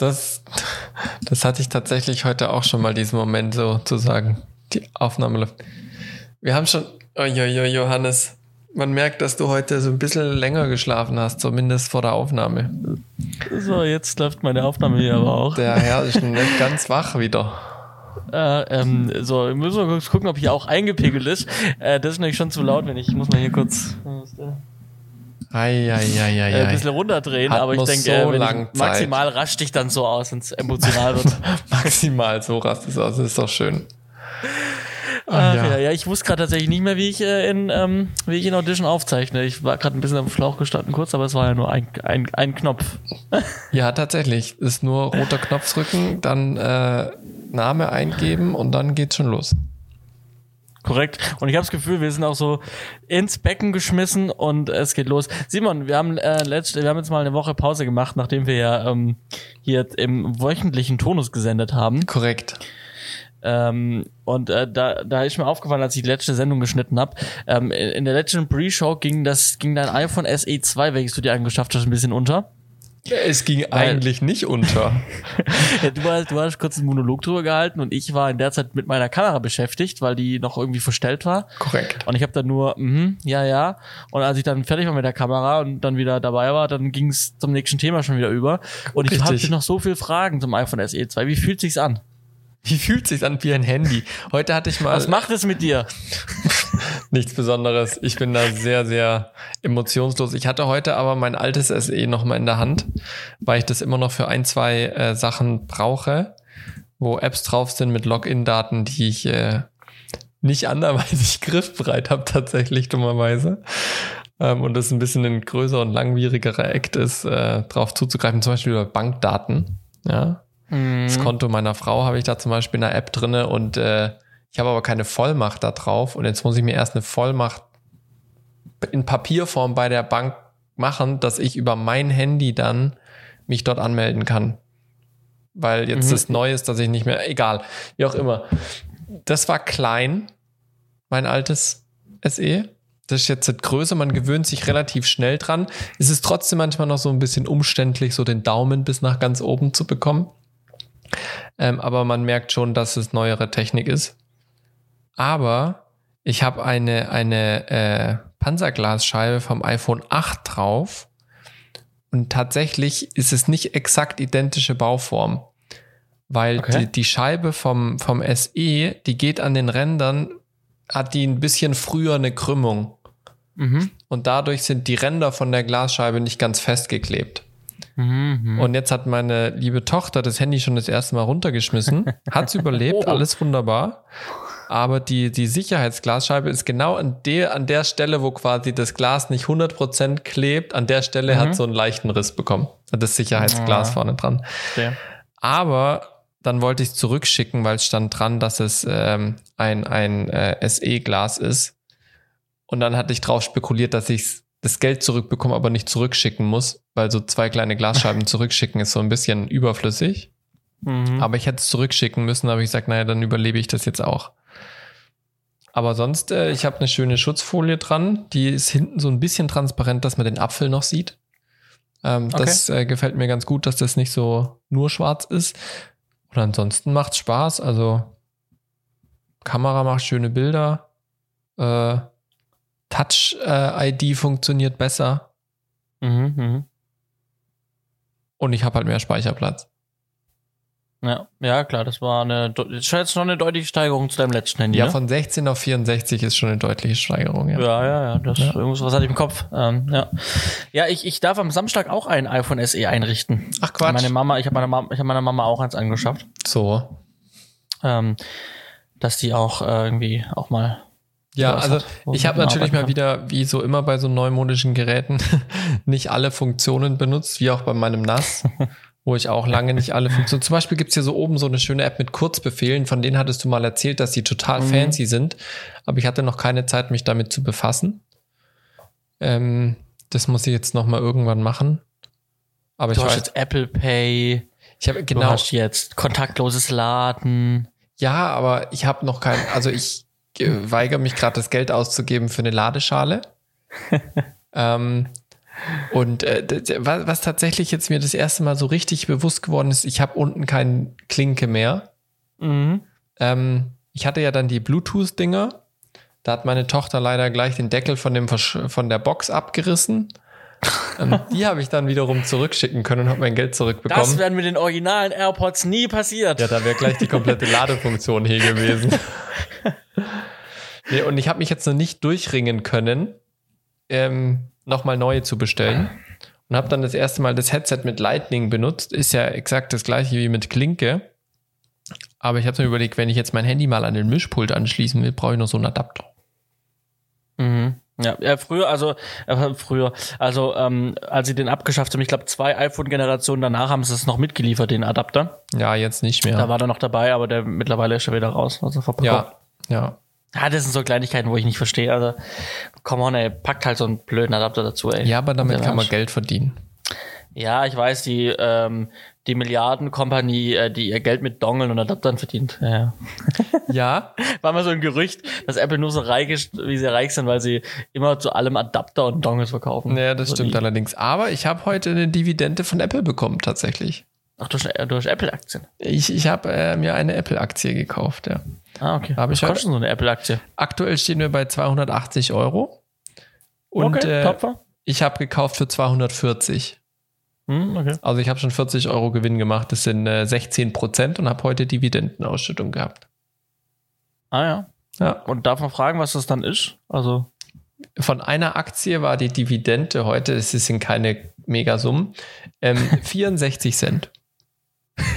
Das, das hatte ich tatsächlich heute auch schon mal, diesen Moment so zu sagen. Die Aufnahme läuft. Wir haben schon, oh, jo, jo, Johannes, man merkt, dass du heute so ein bisschen länger geschlafen hast, zumindest vor der Aufnahme. So, jetzt läuft meine Aufnahme hier aber auch. Der Herr ist schon nicht ganz wach wieder. Äh, ähm, so, müssen wir kurz gucken, ob hier auch eingepegelt ist. Äh, das ist nämlich schon zu laut, wenn ich, ich muss mal hier kurz ei, ei, ei, ei, äh, ein bisschen runterdrehen, aber ich denke, so äh, wenn ich, maximal rasch dich dann so aus, wenn es emotional wird. Maximal so rastet es aus, das ist doch schön. Ach, ja. ja, ich wusste gerade tatsächlich nicht mehr, wie ich äh, in ähm, wie ich in Audition aufzeichne. Ich war gerade ein bisschen am Schlauch gestanden kurz, aber es war ja nur ein, ein, ein Knopf. Ja, tatsächlich. Ist nur roter Knopf drücken, dann äh, Name eingeben und dann geht's schon los. Korrekt. Und ich habe das Gefühl, wir sind auch so ins Becken geschmissen und es geht los. Simon, wir haben äh, letzte, wir haben jetzt mal eine Woche Pause gemacht, nachdem wir ja ähm, hier im wöchentlichen Tonus gesendet haben. Korrekt. Ähm, und äh, da, da ist mir aufgefallen, als ich die letzte Sendung geschnitten habe, ähm, in der letzten Pre-Show ging das ging dein iPhone SE 2, welches du dir angeschafft hast, ein bisschen unter. Es ging eigentlich nicht unter. ja, du, hast, du hast kurz einen Monolog drüber gehalten und ich war in der Zeit mit meiner Kamera beschäftigt, weil die noch irgendwie verstellt war. Korrekt. Und ich habe dann nur, mhm, ja, ja. Und als ich dann fertig war mit der Kamera und dann wieder dabei war, dann ging es zum nächsten Thema schon wieder über. Und ich Richtig. hatte noch so viele Fragen zum iPhone SE 2. Wie fühlt sich's an? Wie fühlt sich an wie ein Handy? Heute hatte ich mal Was macht es mit dir? nichts Besonderes. Ich bin da sehr, sehr emotionslos. Ich hatte heute aber mein altes SE noch mal in der Hand, weil ich das immer noch für ein, zwei äh, Sachen brauche, wo Apps drauf sind mit Login-Daten, die ich äh, nicht anderweitig griffbereit habe, tatsächlich dummerweise. Ähm, und das ein bisschen ein größer und langwierigerer Act ist, äh, drauf zuzugreifen, zum Beispiel über Bankdaten. Ja, das Konto meiner Frau habe ich da zum Beispiel in der App drinne und äh, ich habe aber keine Vollmacht da drauf und jetzt muss ich mir erst eine Vollmacht in Papierform bei der Bank machen, dass ich über mein Handy dann mich dort anmelden kann. Weil jetzt Mhm. das Neue ist, dass ich nicht mehr, egal, wie auch immer. Das war klein, mein altes SE. Das ist jetzt größer, man gewöhnt sich relativ schnell dran. Es ist trotzdem manchmal noch so ein bisschen umständlich, so den Daumen bis nach ganz oben zu bekommen. Ähm, aber man merkt schon, dass es neuere Technik ist. Aber ich habe eine, eine äh, Panzerglasscheibe vom iPhone 8 drauf. Und tatsächlich ist es nicht exakt identische Bauform. Weil Okay. die, die Scheibe vom, vom SE, die geht an den Rändern, hat die ein bisschen früher eine Krümmung. Mhm. Und dadurch sind die Ränder von der Glasscheibe nicht ganz festgeklebt. Mhm. Und jetzt hat meine liebe Tochter das Handy schon das erste Mal runtergeschmissen, hat's überlebt, Oh. alles wunderbar. Aber die, die Sicherheitsglasscheibe ist genau an der, an der Stelle, wo quasi das Glas nicht 100% klebt, an der Stelle hat so einen leichten Riss bekommen. Hat Das Sicherheitsglas Ah. vorne dran. Verstehe. Aber dann wollte ich es zurückschicken, weil es stand dran, dass es ähm, ein, ein äh, SE-Glas ist. Und dann hatte ich drauf spekuliert, dass ich das Geld zurückbekomme, aber nicht zurückschicken muss, weil so zwei kleine Glasscheiben zurückschicken ist so ein bisschen überflüssig. Mhm. Aber ich hätte es zurückschicken müssen, aber ich gesagt, naja, dann überlebe ich das jetzt auch. Aber sonst, äh, ich habe eine schöne Schutzfolie dran, die ist hinten so ein bisschen transparent, dass man den Apfel noch sieht. Ähm, Das äh, gefällt mir ganz gut, dass das nicht so nur schwarz ist. Und ansonsten macht's Spaß. Also Kamera macht schöne Bilder. Äh, Touch-ID funktioniert besser. Mhm. Mhm. Und ich habe halt mehr Speicherplatz. Ja, ja, klar, das war eine, das ist jetzt schon eine deutliche Steigerung zu deinem letzten Handy. Ja, ne? von 16 auf 64 ist schon eine deutliche Steigerung. Ja. Ja, ja, ja, das Ja. irgendwas was hatte ich im Kopf. Ähm, ja, ja, ich, ich darf am Samstag auch ein iPhone SE einrichten. Ach Quatsch. Meine Mama, ich habe meiner Mama, ich habe meiner Mama auch eins angeschafft, So. ähm, dass die auch äh, irgendwie auch mal. Ja, also ich habe natürlich mal wieder, wie so immer bei so neumodischen Geräten, nicht alle Funktionen benutzt, wie auch bei meinem NAS, wo ich auch lange nicht alle Funktionen. Zum Beispiel gibt's hier so oben so eine schöne App mit Kurzbefehlen, von denen hattest du mal erzählt, dass die total Mhm. fancy sind, aber ich hatte noch keine Zeit, mich damit zu befassen. Ähm, das muss ich jetzt noch mal irgendwann machen. Aber Du ich hast weiß, jetzt Apple Pay, ich habe du genau, hast jetzt kontaktloses Laden. ja, aber ich habe noch kein, also ich weigere mich gerade das Geld auszugeben für eine Ladeschale. ähm, Und äh, was, was tatsächlich jetzt mir das erste Mal so richtig bewusst geworden ist, ich habe unten keine Klinke mehr. Mhm. Ähm, ich hatte ja dann die Bluetooth-Dinger. Da hat meine Tochter leider gleich den Deckel von, dem Versch von der Box abgerissen. ähm, die habe ich dann wiederum zurückschicken können und habe mein Geld Das zurückbekommen. wäre mit den originalen AirPods nie passiert. Ja, da wäre gleich die komplette Ladefunktion hier gewesen. Nee, und ich habe mich jetzt noch nicht durchringen können, ähm, nochmal neue zu bestellen. Und habe dann das erste Mal das Headset mit Lightning benutzt. Ist ja exakt das gleiche wie mit Klinke. Aber ich habe mir überlegt, wenn ich jetzt mein Handy mal an den Mischpult anschließen will, brauche ich noch so einen Adapter. Mhm. Ja, ja, früher, also äh, früher, also ähm, als sie den abgeschafft haben, ich glaube zwei iPhone-Generationen danach haben sie es noch mitgeliefert, den Adapter. Ja, jetzt nicht Da mehr. war der noch dabei, aber der mittlerweile ist schon wieder raus. Also verpackt. Ja, ja. Ja, das sind so Kleinigkeiten, wo ich nicht verstehe. Also, come on, ey, packt halt so einen blöden Adapter dazu, ey. Ja, aber damit kann man. Geld verdienen. Ja, ich weiß, die, ähm, die Milliardenkompanie, äh, die ihr Geld mit Dongeln und Adaptern verdient. Ja, ja. War mal so ein Gerücht, dass Apple nur so reich ist, wie sie reich sind, weil sie immer zu allem Adapter und Dongles verkaufen. ja das So stimmt die- allerdings. Aber ich habe heute eine Dividende von Apple bekommen, tatsächlich. Ach, durch, durch Apple-Aktien. Ich, ich habe äh, mir eine Apple-Aktie gekauft, ja. Ah, okay. Ich Was heute- kostet so eine Apple-Aktie? Aktuell stehen wir bei 280 Euro. Und okay, äh, ich habe gekauft für 240. Hm, okay. Also ich habe schon 40 Euro Gewinn gemacht. Das sind äh, 16 Prozent und habe heute Dividendenausschüttung gehabt. Ah, ja. Ja. Und darf man fragen, was das dann ist? Also, Von einer Aktie war die Dividende heute, es sind keine Megasummen, ähm, 64 Cent.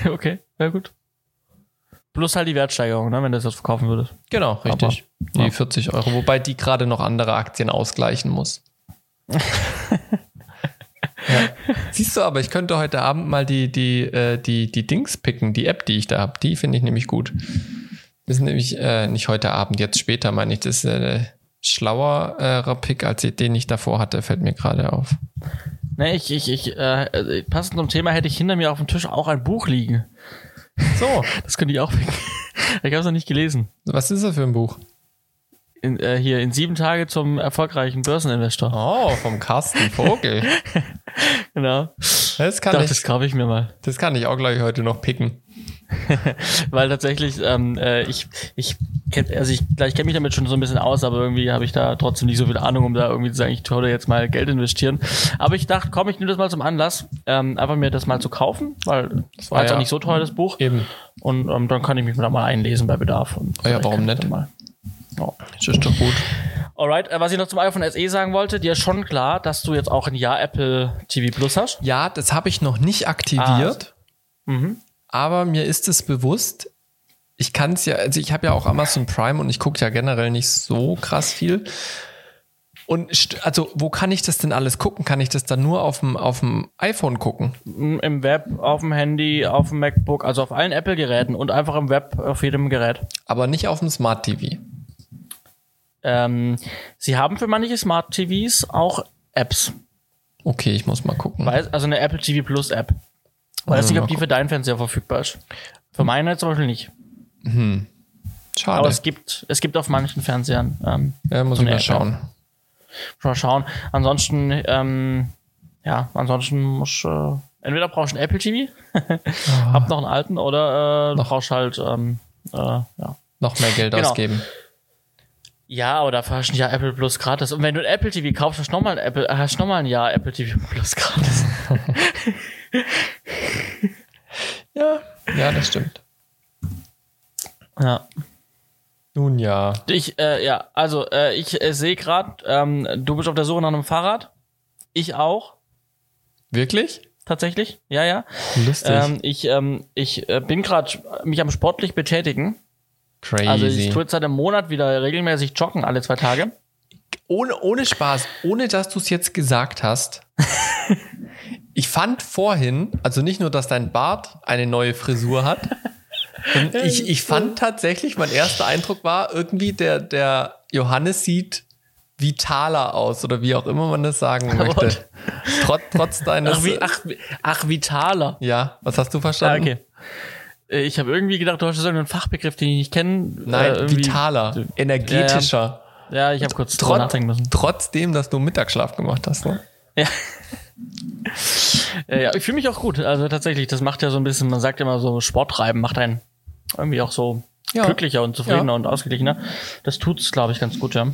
okay, ja gut. Plus halt die Wertsteigerung, ne, wenn du das jetzt verkaufen würdest. Genau, richtig. die ja. 40 Euro, wobei die gerade noch andere Aktien ausgleichen muss. ja. Siehst du, aber ich könnte heute Abend mal die, die, äh, die, die Dings picken, die App, die ich da habe. Die finde ich nämlich gut. Das ist nämlich äh, nicht heute Abend, jetzt später meine ich. Das ist äh, schlauerer Pick, als den ich davor hatte, fällt mir gerade auf. Ne, ich, ich, ich, äh, äh, passend zum Thema hätte ich hinter mir auf dem Tisch auch ein Buch liegen. So, Das könnte ich auch picken. Ich habe es noch nicht gelesen. was ist das für ein Buch? In, äh, hier in sieben Tage zum erfolgreichen Börseninvestor. Oh, vom Carsten Vogel. Genau. Das kann, Dachte, ich, das kaufe ich mir mal. das kann ich auch gleich heute noch picken. Weil tatsächlich, ähm, äh, ich, ich, also ich, ich kenne mich damit schon so ein bisschen aus, aber irgendwie habe ich da trotzdem nicht so viel Ahnung, um da irgendwie zu sagen, ich würde jetzt mal Geld investieren. Aber ich dachte, komm, ich nehme das mal zum Anlass, ähm, einfach mir das mal zu kaufen, weil das war Ah, jetzt ja. auch nicht so teuer, das Buch. Eben. Und ähm, dann kann ich mich da mal einlesen bei Bedarf. Und Ah ja, warum nicht? Mal. Ja. Das ist doch gut. Alright, äh, was ich noch zum iPhone SE sagen wollte, dir ist schon klar, dass du jetzt auch ein Jahr Apple TV Plus hast. Ja, das habe ich noch nicht aktiviert, Mhm. Aber mir ist es bewusst. Ich kann es ja, also ich habe ja auch Amazon Prime und ich gucke ja generell nicht so krass viel. Und also, wo kann ich das denn alles gucken? Kann ich das dann nur auf dem, auf dem iPhone gucken? Im Web, auf dem Handy, auf dem MacBook, also auf allen Apple-Geräten und einfach im Web auf jedem Gerät. Aber nicht auf dem Smart TV. Ähm, sie haben für manche Smart TVs auch Apps. Okay, ich muss mal gucken. Also eine Apple TV Plus App. Weiß nicht, ob die für deinen Fernseher verfügbar ist. Für meine zum Beispiel nicht. Schade. Aber es gibt, es gibt auf manchen Fernsehern. Ähm, ja, muss so ich mal schauen. mal schauen. Ansonsten, ähm, ja, ansonsten muss äh, entweder brauchst du einen Apple TV, hab noch einen alten, oder äh, Noch. brauchst halt ähm, äh, ja. Noch mehr Geld Genau. ausgeben. Ja, aber dafür hast du ein Jahr Apple Plus gratis. Und wenn du ein Apple TV kaufst, hast du nochmal ein Apple, hast noch mal ein Jahr Apple TV Plus gratis. Ja, ja, das stimmt. ja. Nun ja. Ich, äh, ja, also äh, ich äh, sehe gerade, ähm, du bist auf der Suche nach einem Fahrrad. Ich auch, Wirklich? tatsächlich. Ja, ja. Lustig. Ähm, ich ähm, ich äh, bin gerade mich am sportlich betätigen. Crazy. Also ich tue jetzt seit einem Monat wieder regelmäßig joggen, alle zwei Tage. ohne, ohne Spaß, ohne dass du es jetzt gesagt hast. ich fand vorhin, also nicht nur, dass dein Bart eine neue Frisur hat, ich, ich fand tatsächlich, mein erster Eindruck war, irgendwie der, der Johannes sieht vitaler aus oder wie auch immer man das sagen möchte. Trotz, trotz deines. Ach, wie, ach, ach, vitaler. ja, was hast du Ja, verstanden? okay. Äh, Ich habe irgendwie gedacht, du hast so einen Fachbegriff, den ich nicht kenne. Nein, äh, vitaler, energetischer. Ja, ich habe kurz Trotz, nachdenken müssen. trotzdem, dass du Mittagsschlaf gemacht hast. Ne? Ja. ja, ja, ich fühle mich auch gut. Also tatsächlich, das macht ja so ein bisschen, man sagt ja immer so, Sporttreiben macht einen irgendwie auch so Ja. glücklicher und zufriedener Ja. und ausgeglichener. Das tut's, glaube ich, ganz gut, ja.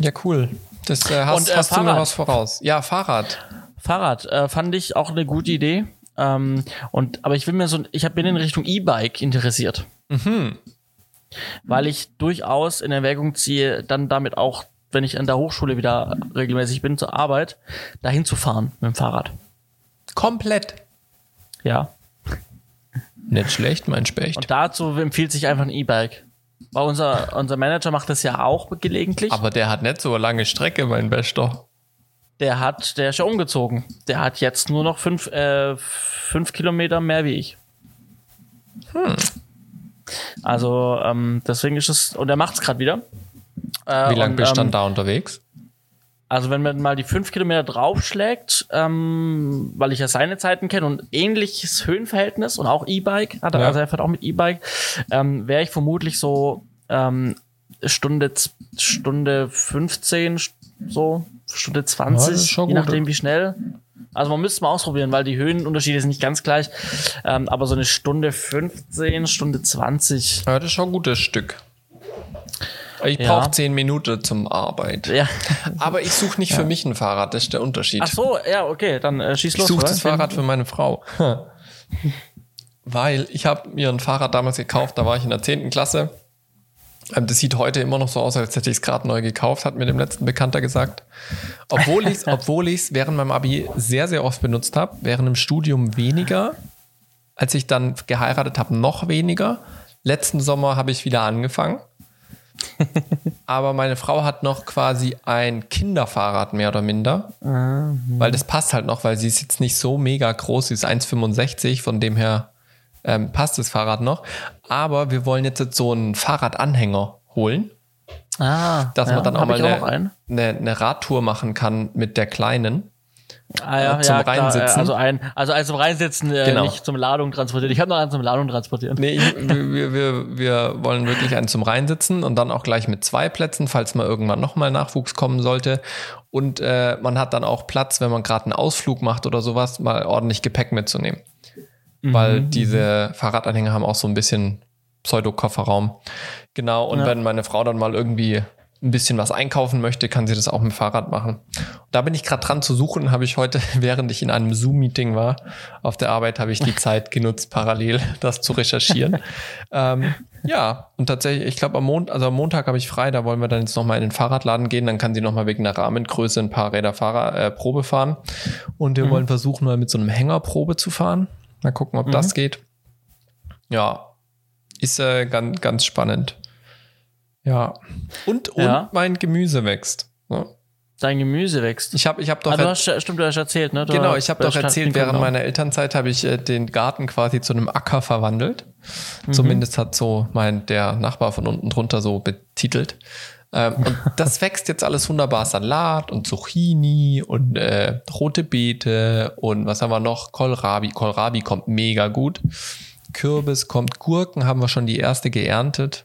Ja, cool. Das äh, hast, Und, äh, hast du mir Fahrrad. was voraus. Ja, Fahrrad. Fahrrad äh, fand ich auch eine gute Idee. Ähm, und aber ich will mir so, ich hab, bin in Richtung E-Bike interessiert, Mhm. weil ich durchaus in Erwägung ziehe, dann damit auch, wenn ich an der Hochschule wieder regelmäßig bin zur Arbeit, dahin zu fahren mit dem Fahrrad. Komplett. Ja. Nicht schlecht, mein Specht. Und dazu empfiehlt sich einfach ein E-Bike. Weil unser, unser Manager macht das ja auch gelegentlich. Aber der hat nicht so eine lange Strecke, mein Bester. Der hat, der ist ja umgezogen. Der hat jetzt nur noch fünf, äh, fünf Kilometer mehr wie ich. Also, ähm, deswegen ist es, und er macht es gerade wieder. Äh, Wie lange bist du dann ähm, da unterwegs? Also wenn man mal die fünf Kilometer draufschlägt, ähm, weil ich ja seine Zeiten kenne und ähnliches Höhenverhältnis und auch E-Bike, hat er, Ja. also er fährt auch mit E-Bike, ähm, wäre ich vermutlich so ähm, Stunde, Stunde 15, st- so Stunde Ja, das 20, ist schon je gut. nachdem wie schnell. Also man müsste es mal ausprobieren, weil die Höhenunterschiede sind nicht ganz gleich. Ähm, aber so eine Stunde 15, Stunde 20. Ja, das ist schon ein gutes Stück. Ich Ja. brauche zehn Minuten zum Arbeit. Ja. Aber ich suche nicht für mich ein Fahrrad, das ist der Unterschied. Ach so, ja, okay, dann äh, schieß ich los. suche oder? das Fahrrad für meine Frau. Weil ich habe mir ein Fahrrad damals gekauft, da war ich in der 10. Klasse. Ähm, Das sieht heute immer noch so aus, als hätte ich es gerade neu gekauft, hat mir dem letzten Bekannter gesagt. Obwohl ich es obwohl ich's während meinem Abi sehr, sehr oft benutzt habe, während dem Studium weniger. Als ich dann geheiratet habe, noch weniger. Letzten Sommer habe ich wieder angefangen. Aber meine Frau hat noch quasi ein Kinderfahrrad mehr oder minder. Weil das passt halt noch, weil sie ist jetzt nicht so mega groß, sie ist 1,65, von dem her ähm, passt das Fahrrad noch. Aber wir wollen jetzt so einen Fahrradanhänger holen, Ah, dass ja, man dann auch mal auch eine, eine, eine Radtour machen kann mit der kleinen. Ah, ja, äh, zum ja, klar, Reinsitzen. Äh, also ein, also ein zum Reinsitzen, äh, Genau. nicht zum Ladung transportieren. Ich habe noch einen zum Ladung transportieren. Nee, ich, wir, wir, wir wollen wirklich einen zum Reinsitzen und dann auch gleich mit zwei Plätzen, falls mal irgendwann nochmal Nachwuchs kommen sollte. Und äh, man hat dann auch Platz, wenn man gerade einen Ausflug macht oder sowas, mal ordentlich Gepäck mitzunehmen. Weil diese Fahrradanhänger haben auch so ein bisschen Pseudo-Kofferraum. Genau, und Ja. wenn meine Frau dann mal irgendwie ein bisschen was einkaufen möchte, kann sie das auch mit dem Fahrrad machen. Da bin ich gerade dran zu suchen, habe ich heute, während ich in einem Zoom-Meeting war, auf der Arbeit habe ich die Zeit genutzt, parallel das zu recherchieren. ähm, ja, und tatsächlich, ich glaube am Montag, also am Montag habe ich frei, da wollen wir dann jetzt nochmal in den Fahrradladen gehen, dann kann sie nochmal wegen der Rahmengröße ein paar Räder Fahrer, äh, Probe fahren. Und wir wollen versuchen, mal mit so einem Hänger Probe zu fahren. Mal gucken, ob das geht. Ja, ist äh, ganz, ganz spannend. Ja. Und, und Ja. mein Gemüse wächst. Ja. Dein Gemüse wächst. Ich habe ich hab doch du er- hast, stimmt, du hast erzählt, ne? Du genau, ich habe doch erzählt, während genau. meiner Elternzeit habe ich äh, den Garten quasi zu einem Acker verwandelt. Mhm. Zumindest hat so mein der Nachbar von unten drunter so betitelt. Ähm, und das wächst jetzt alles wunderbar. Salat und Zucchini und äh, rote Beete und was haben wir noch? Kohlrabi. Kohlrabi kommt mega gut. Kürbis kommt, Gurken haben wir schon die erste geerntet.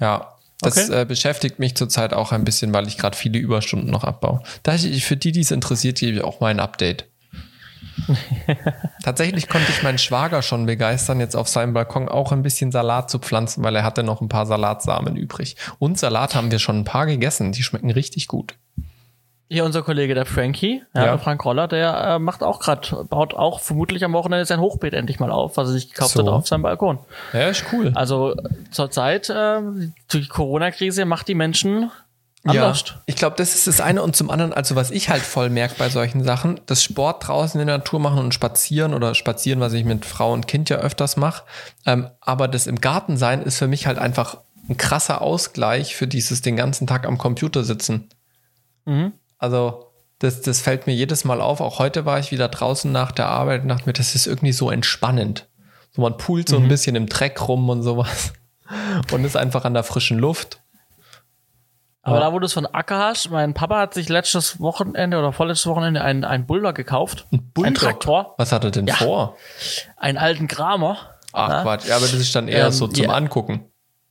Ja, das Okay. äh, beschäftigt mich zurzeit auch ein bisschen, weil ich gerade viele Überstunden noch abbaue. Da ich, für die, die es interessiert, gebe ich auch mal ein Update. Tatsächlich konnte ich meinen Schwager schon begeistern, jetzt auf seinem Balkon auch ein bisschen Salat zu pflanzen, weil er hatte noch ein paar Salatsamen übrig. Und Salat haben wir schon ein paar gegessen. Die schmecken richtig gut. Hier unser Kollege, der Frankie, ja, Ja. der Frank Roller, der äh, macht auch gerade, baut auch vermutlich am Wochenende sein Hochbeet endlich mal auf, was er sich gekauft So. hat auf seinem Balkon. Ja, ist cool. Also zurzeit, äh, die Corona-Krise macht die Menschen Ja, anders. ich glaube, das ist das eine und zum anderen, also was ich halt voll merke bei solchen Sachen, das Sport draußen in der Natur machen und spazieren oder spazieren, was ich mit Frau und Kind ja öfters mache, ähm, aber das im Garten sein ist für mich halt einfach ein krasser Ausgleich für dieses den ganzen Tag am Computer sitzen. Mhm. Also das, das fällt mir jedes Mal auf. Auch heute war ich wieder draußen nach der Arbeit und dachte mir, das ist irgendwie so entspannend. So man poolt so ein bisschen im Dreck rum und sowas und ist einfach an der frischen Luft. Aber Ja. da, wo du es von Acker hast, mein Papa hat sich letztes Wochenende oder vorletztes Wochenende einen, einen Bulldog gekauft. Ein Bulldog? Traktor. Was hat er denn Ja. vor? Einen alten Kramer. Ach Ja. Quatsch, ja, aber das ist dann eher Ähm, so zum. Angucken.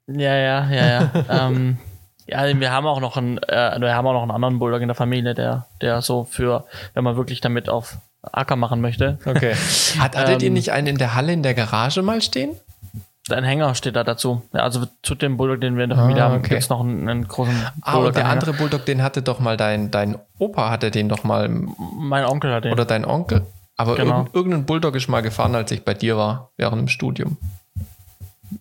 Ja, ja, ja, ja. ähm, Ja, wir haben auch noch einen, äh, wir haben auch noch einen anderen Bulldog in der Familie, der, der so für, wenn man wirklich damit auf Acker machen möchte. Okay. Hat, hattet ihr Ähm, nicht einen in der Halle in der Garage mal stehen? Ein Hänger steht da dazu. Ja, also zu dem Bulldog, den wir in der Familie Ah, haben, okay. gibt's noch einen, einen großen Ah, und der andere Bulldog, den hatte doch mal dein, dein Opa, hatte den doch mal, Mein Onkel hat den. oder dein Onkel. Aber Genau. irgend, irgendein Bulldog ist mal gefahren, als ich bei dir war, während dem Studium.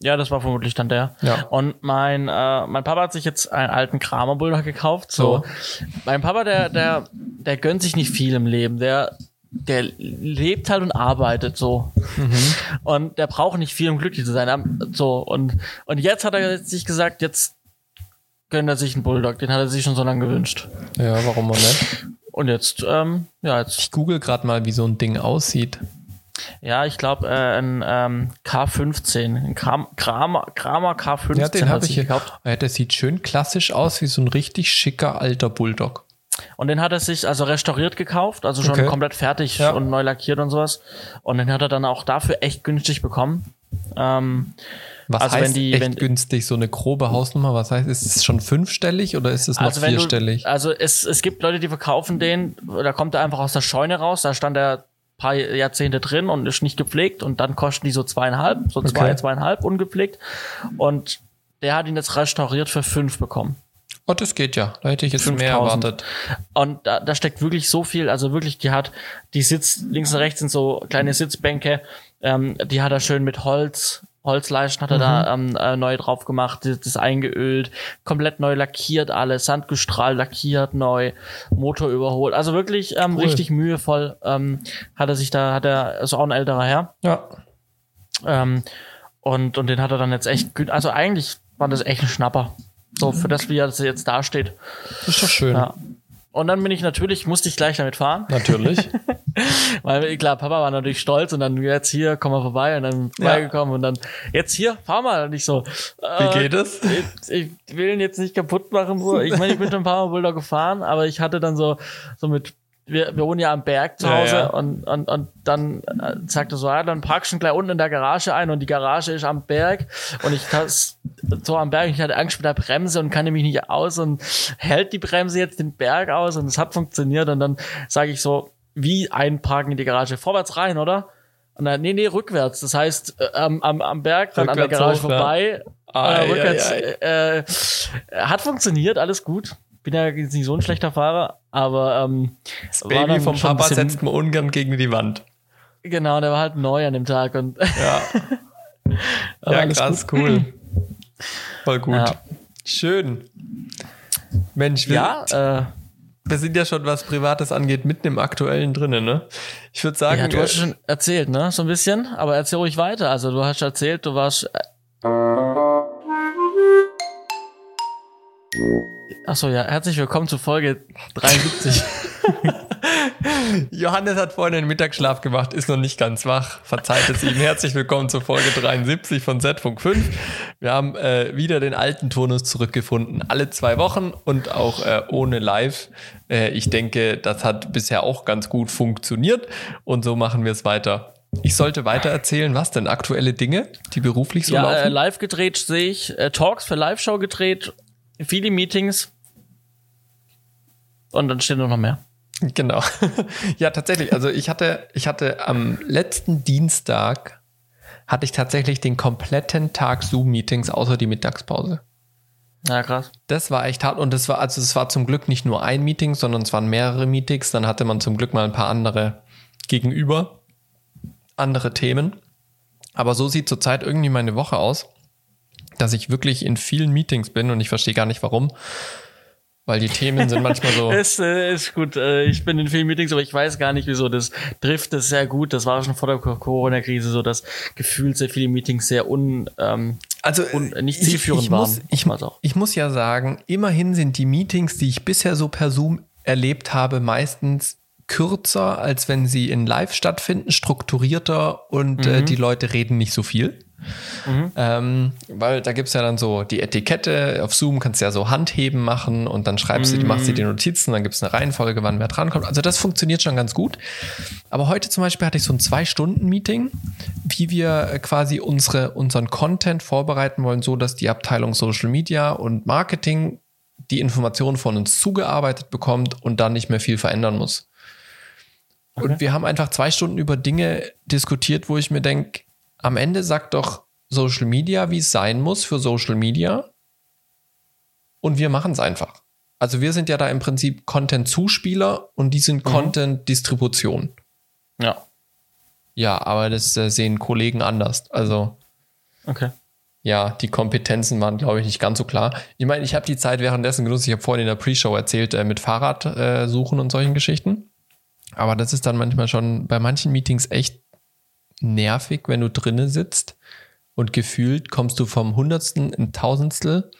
Ja, das war vermutlich dann der. Ja. Und mein, äh, mein Papa hat sich jetzt einen alten Kramer Bulldog gekauft. So. Mein Papa, der, der, der gönnt sich nicht viel im Leben. Der, der lebt halt und arbeitet so. Und der braucht nicht viel, um glücklich zu sein. Am- So. Und, und jetzt hat er sich gesagt, jetzt gönnt er sich einen Bulldog. Den hat er sich schon so lange gewünscht. Ja, warum auch nicht? Und jetzt, ähm, ja, jetzt Ich google gerade mal, wie so ein Ding aussieht. Ja, ich glaube, äh, ein ähm, K15, ein Kram, Kramer, Kramer K15 Ja, den habe ich hier. gekauft. Ja, der sieht schön klassisch aus, wie so ein richtig schicker alter Bulldog. Und den hat er sich also restauriert gekauft, also schon Okay. komplett fertig Ja. und neu lackiert und sowas. Und den hat er dann auch dafür echt günstig bekommen. Ähm, Was Also heißt wenn die- echt wenn- günstig, so eine grobe Hausnummer? Was heißt, ist es schon fünfstellig oder ist es noch also vierstellig? du, also es, es gibt Leute, die verkaufen den, da kommt er einfach aus der Scheune raus, da stand er paar Jahrzehnte drin und ist nicht gepflegt und dann kosten die so zweieinhalb, so zwei, Okay. zweieinhalb ungepflegt. Und der hat ihn jetzt restauriert für fünf bekommen. Oh, das geht ja. Da hätte ich jetzt mehr 5000. erwartet. Und da, da steckt wirklich so viel, also wirklich, die hat, die sitzt, links und rechts sind so kleine Sitzbänke, ähm, die hat er schön mit Holz, Holzleisten hat er da Mhm. ähm, äh, neu drauf gemacht, das, eingeölt, komplett neu lackiert alles, Sandgestrahlt lackiert neu, Motor überholt, also wirklich ähm, Cool. richtig mühevoll ähm, hat er sich da, hat er, ist auch ein älterer Herr, Ja. ähm, und, und den hat er dann jetzt echt, also eigentlich war das echt ein Schnapper, so für das, wie er das jetzt dasteht. Das ist doch schön. Ja. Und dann bin ich natürlich, musste ich gleich damit fahren, Natürlich. weil klar, Papa war natürlich stolz und dann jetzt hier, komm mal vorbei und dann vorbeigekommen und dann jetzt hier, fahr mal und ich so. Wie Äh, geht es? ich, ich will ihn jetzt nicht kaputt machen. So. Ich meine, ich bin schon ein paar Mal Bulldog gefahren, aber ich hatte dann so, so mit, wir, wir wohnen ja am Berg zu Ja, Hause ja. Und, und, und dann äh, sagte so, ja, dann parkst du gleich unten in der Garage ein und die Garage ist am Berg und ich das so am Berg, ich hatte Angst mit der Bremse und kann nämlich nicht aus und hält die Bremse jetzt den Berg aus und es hat funktioniert und dann sage ich so, wie einparken in die Garage? Vorwärts rein, oder? Und dann, nee, nee, rückwärts. Das heißt, äh, am, am, am Berg, dann an der Rückwärts Garage hoch, ja. vorbei, Ei, äh, rückwärts, Äh, hat funktioniert, alles gut. Bin ja jetzt nicht so ein schlechter Fahrer, aber ähm, Das Baby vom Papa setzt man ungern gegen die Wand. genau, der war halt neu an dem Tag und Ja. ja, krass, cool. Voll gut. Ja. Schön. Mensch, wir, ja, äh, wir sind ja schon, was Privates angeht, mitten im Aktuellen drinnen, ne? Ich würde sagen, ja, du hast schon erzählt, ne, so ein bisschen, aber erzähl ruhig weiter. Also du hast erzählt, du warst. Äh, Achso, ja, herzlich willkommen zu Folge 73. Johannes hat vorhin einen Mittagsschlaf gemacht, ist noch nicht ganz wach. Verzeiht es ihm. Herzlich willkommen zur Folge 73 von Z.5. Wir haben äh, wieder den alten Turnus zurückgefunden. Alle zwei Wochen und auch äh, ohne Live. Äh, ich denke, das hat bisher auch ganz gut funktioniert und so machen wir es weiter. Ich sollte weiter erzählen, was denn aktuelle Dinge, die beruflich so ja, äh, laufen? live gedreht sehe ich, äh, Talks für Live-Show gedreht, viele Meetings. Und dann steht noch mehr. Genau. ja, tatsächlich. Also ich hatte, ich hatte am letzten Dienstag hatte ich tatsächlich den kompletten Tag Zoom-Meetings außer die Mittagspause. Ja, krass. Das war echt hart und das war, also es war zum Glück nicht nur ein Meeting, sondern es waren mehrere Meetings. Dann hatte man zum Glück mal ein paar andere gegenüber, andere Themen. Aber so sieht zurzeit irgendwie meine Woche aus, dass ich wirklich in vielen Meetings bin und ich verstehe gar nicht warum. Weil die Themen sind manchmal so. Ist, äh, ist gut. Äh, ich bin in vielen Meetings, aber ich weiß gar nicht, wieso. Das trifft es sehr gut. Das war schon vor der Corona-Krise so, dass gefühlt sehr viele Meetings sehr un, ähm, Also un nicht ich- zielführend ich muss, waren. Ich, Oftmals auch. ich muss ja sagen, immerhin sind die Meetings, die ich bisher so per Zoom erlebt habe, meistens kürzer, als wenn sie in Live stattfinden, strukturierter und Mhm. äh, die Leute reden nicht so viel. Ähm, weil da gibt's ja dann so die Etikette, auf Zoom kannst du ja so Handheben machen und dann schreibst du, Mhm. machst du die Notizen, dann gibt's eine Reihenfolge, wann wer drankommt. Also das funktioniert schon ganz gut. Aber heute zum Beispiel hatte ich so ein Zwei-Stunden-Meeting, wie wir äh, quasi unsere, unseren Content vorbereiten wollen, so dass die Abteilung Social Media und Marketing die Informationen von uns zugearbeitet bekommt und dann nicht mehr viel verändern muss. Okay. Und wir haben einfach zwei Stunden über Dinge diskutiert, wo ich mir denke, am Ende sagt doch Social Media, wie es sein muss für Social Media. Und wir machen es einfach. Also wir sind ja da im Prinzip Content-Zuspieler und die sind mhm. Content-Distribution. Ja. Ja, aber das äh, sehen Kollegen anders. Also. Okay. Ja, die Kompetenzen waren, glaube ich, nicht ganz so klar. Ich meine, ich habe die Zeit währenddessen genutzt. Ich habe vorhin in der Pre-Show erzählt, äh, mit Fahrrad äh, suchen und solchen Geschichten. Aber das ist dann manchmal schon bei manchen Meetings echt nervig, wenn du drinnen sitzt und gefühlt kommst du vom Hundertsten in Tausendstel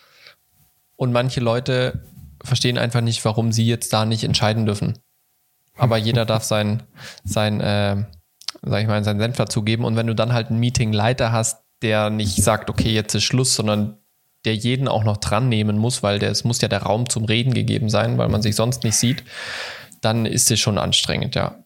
und manche Leute verstehen einfach nicht, warum sie jetzt da nicht entscheiden dürfen. Aber jeder darf sein, sein, äh, sag ich mal, seinen Senf dazugeben. Und wenn du dann halt einen Meetingleiter hast, der nicht sagt, okay, jetzt ist Schluss, sondern der jeden auch noch dran nehmen muss, weil der, es muss ja der Raum zum Reden gegeben sein, weil man sich sonst nicht sieht, dann ist es schon anstrengend, ja.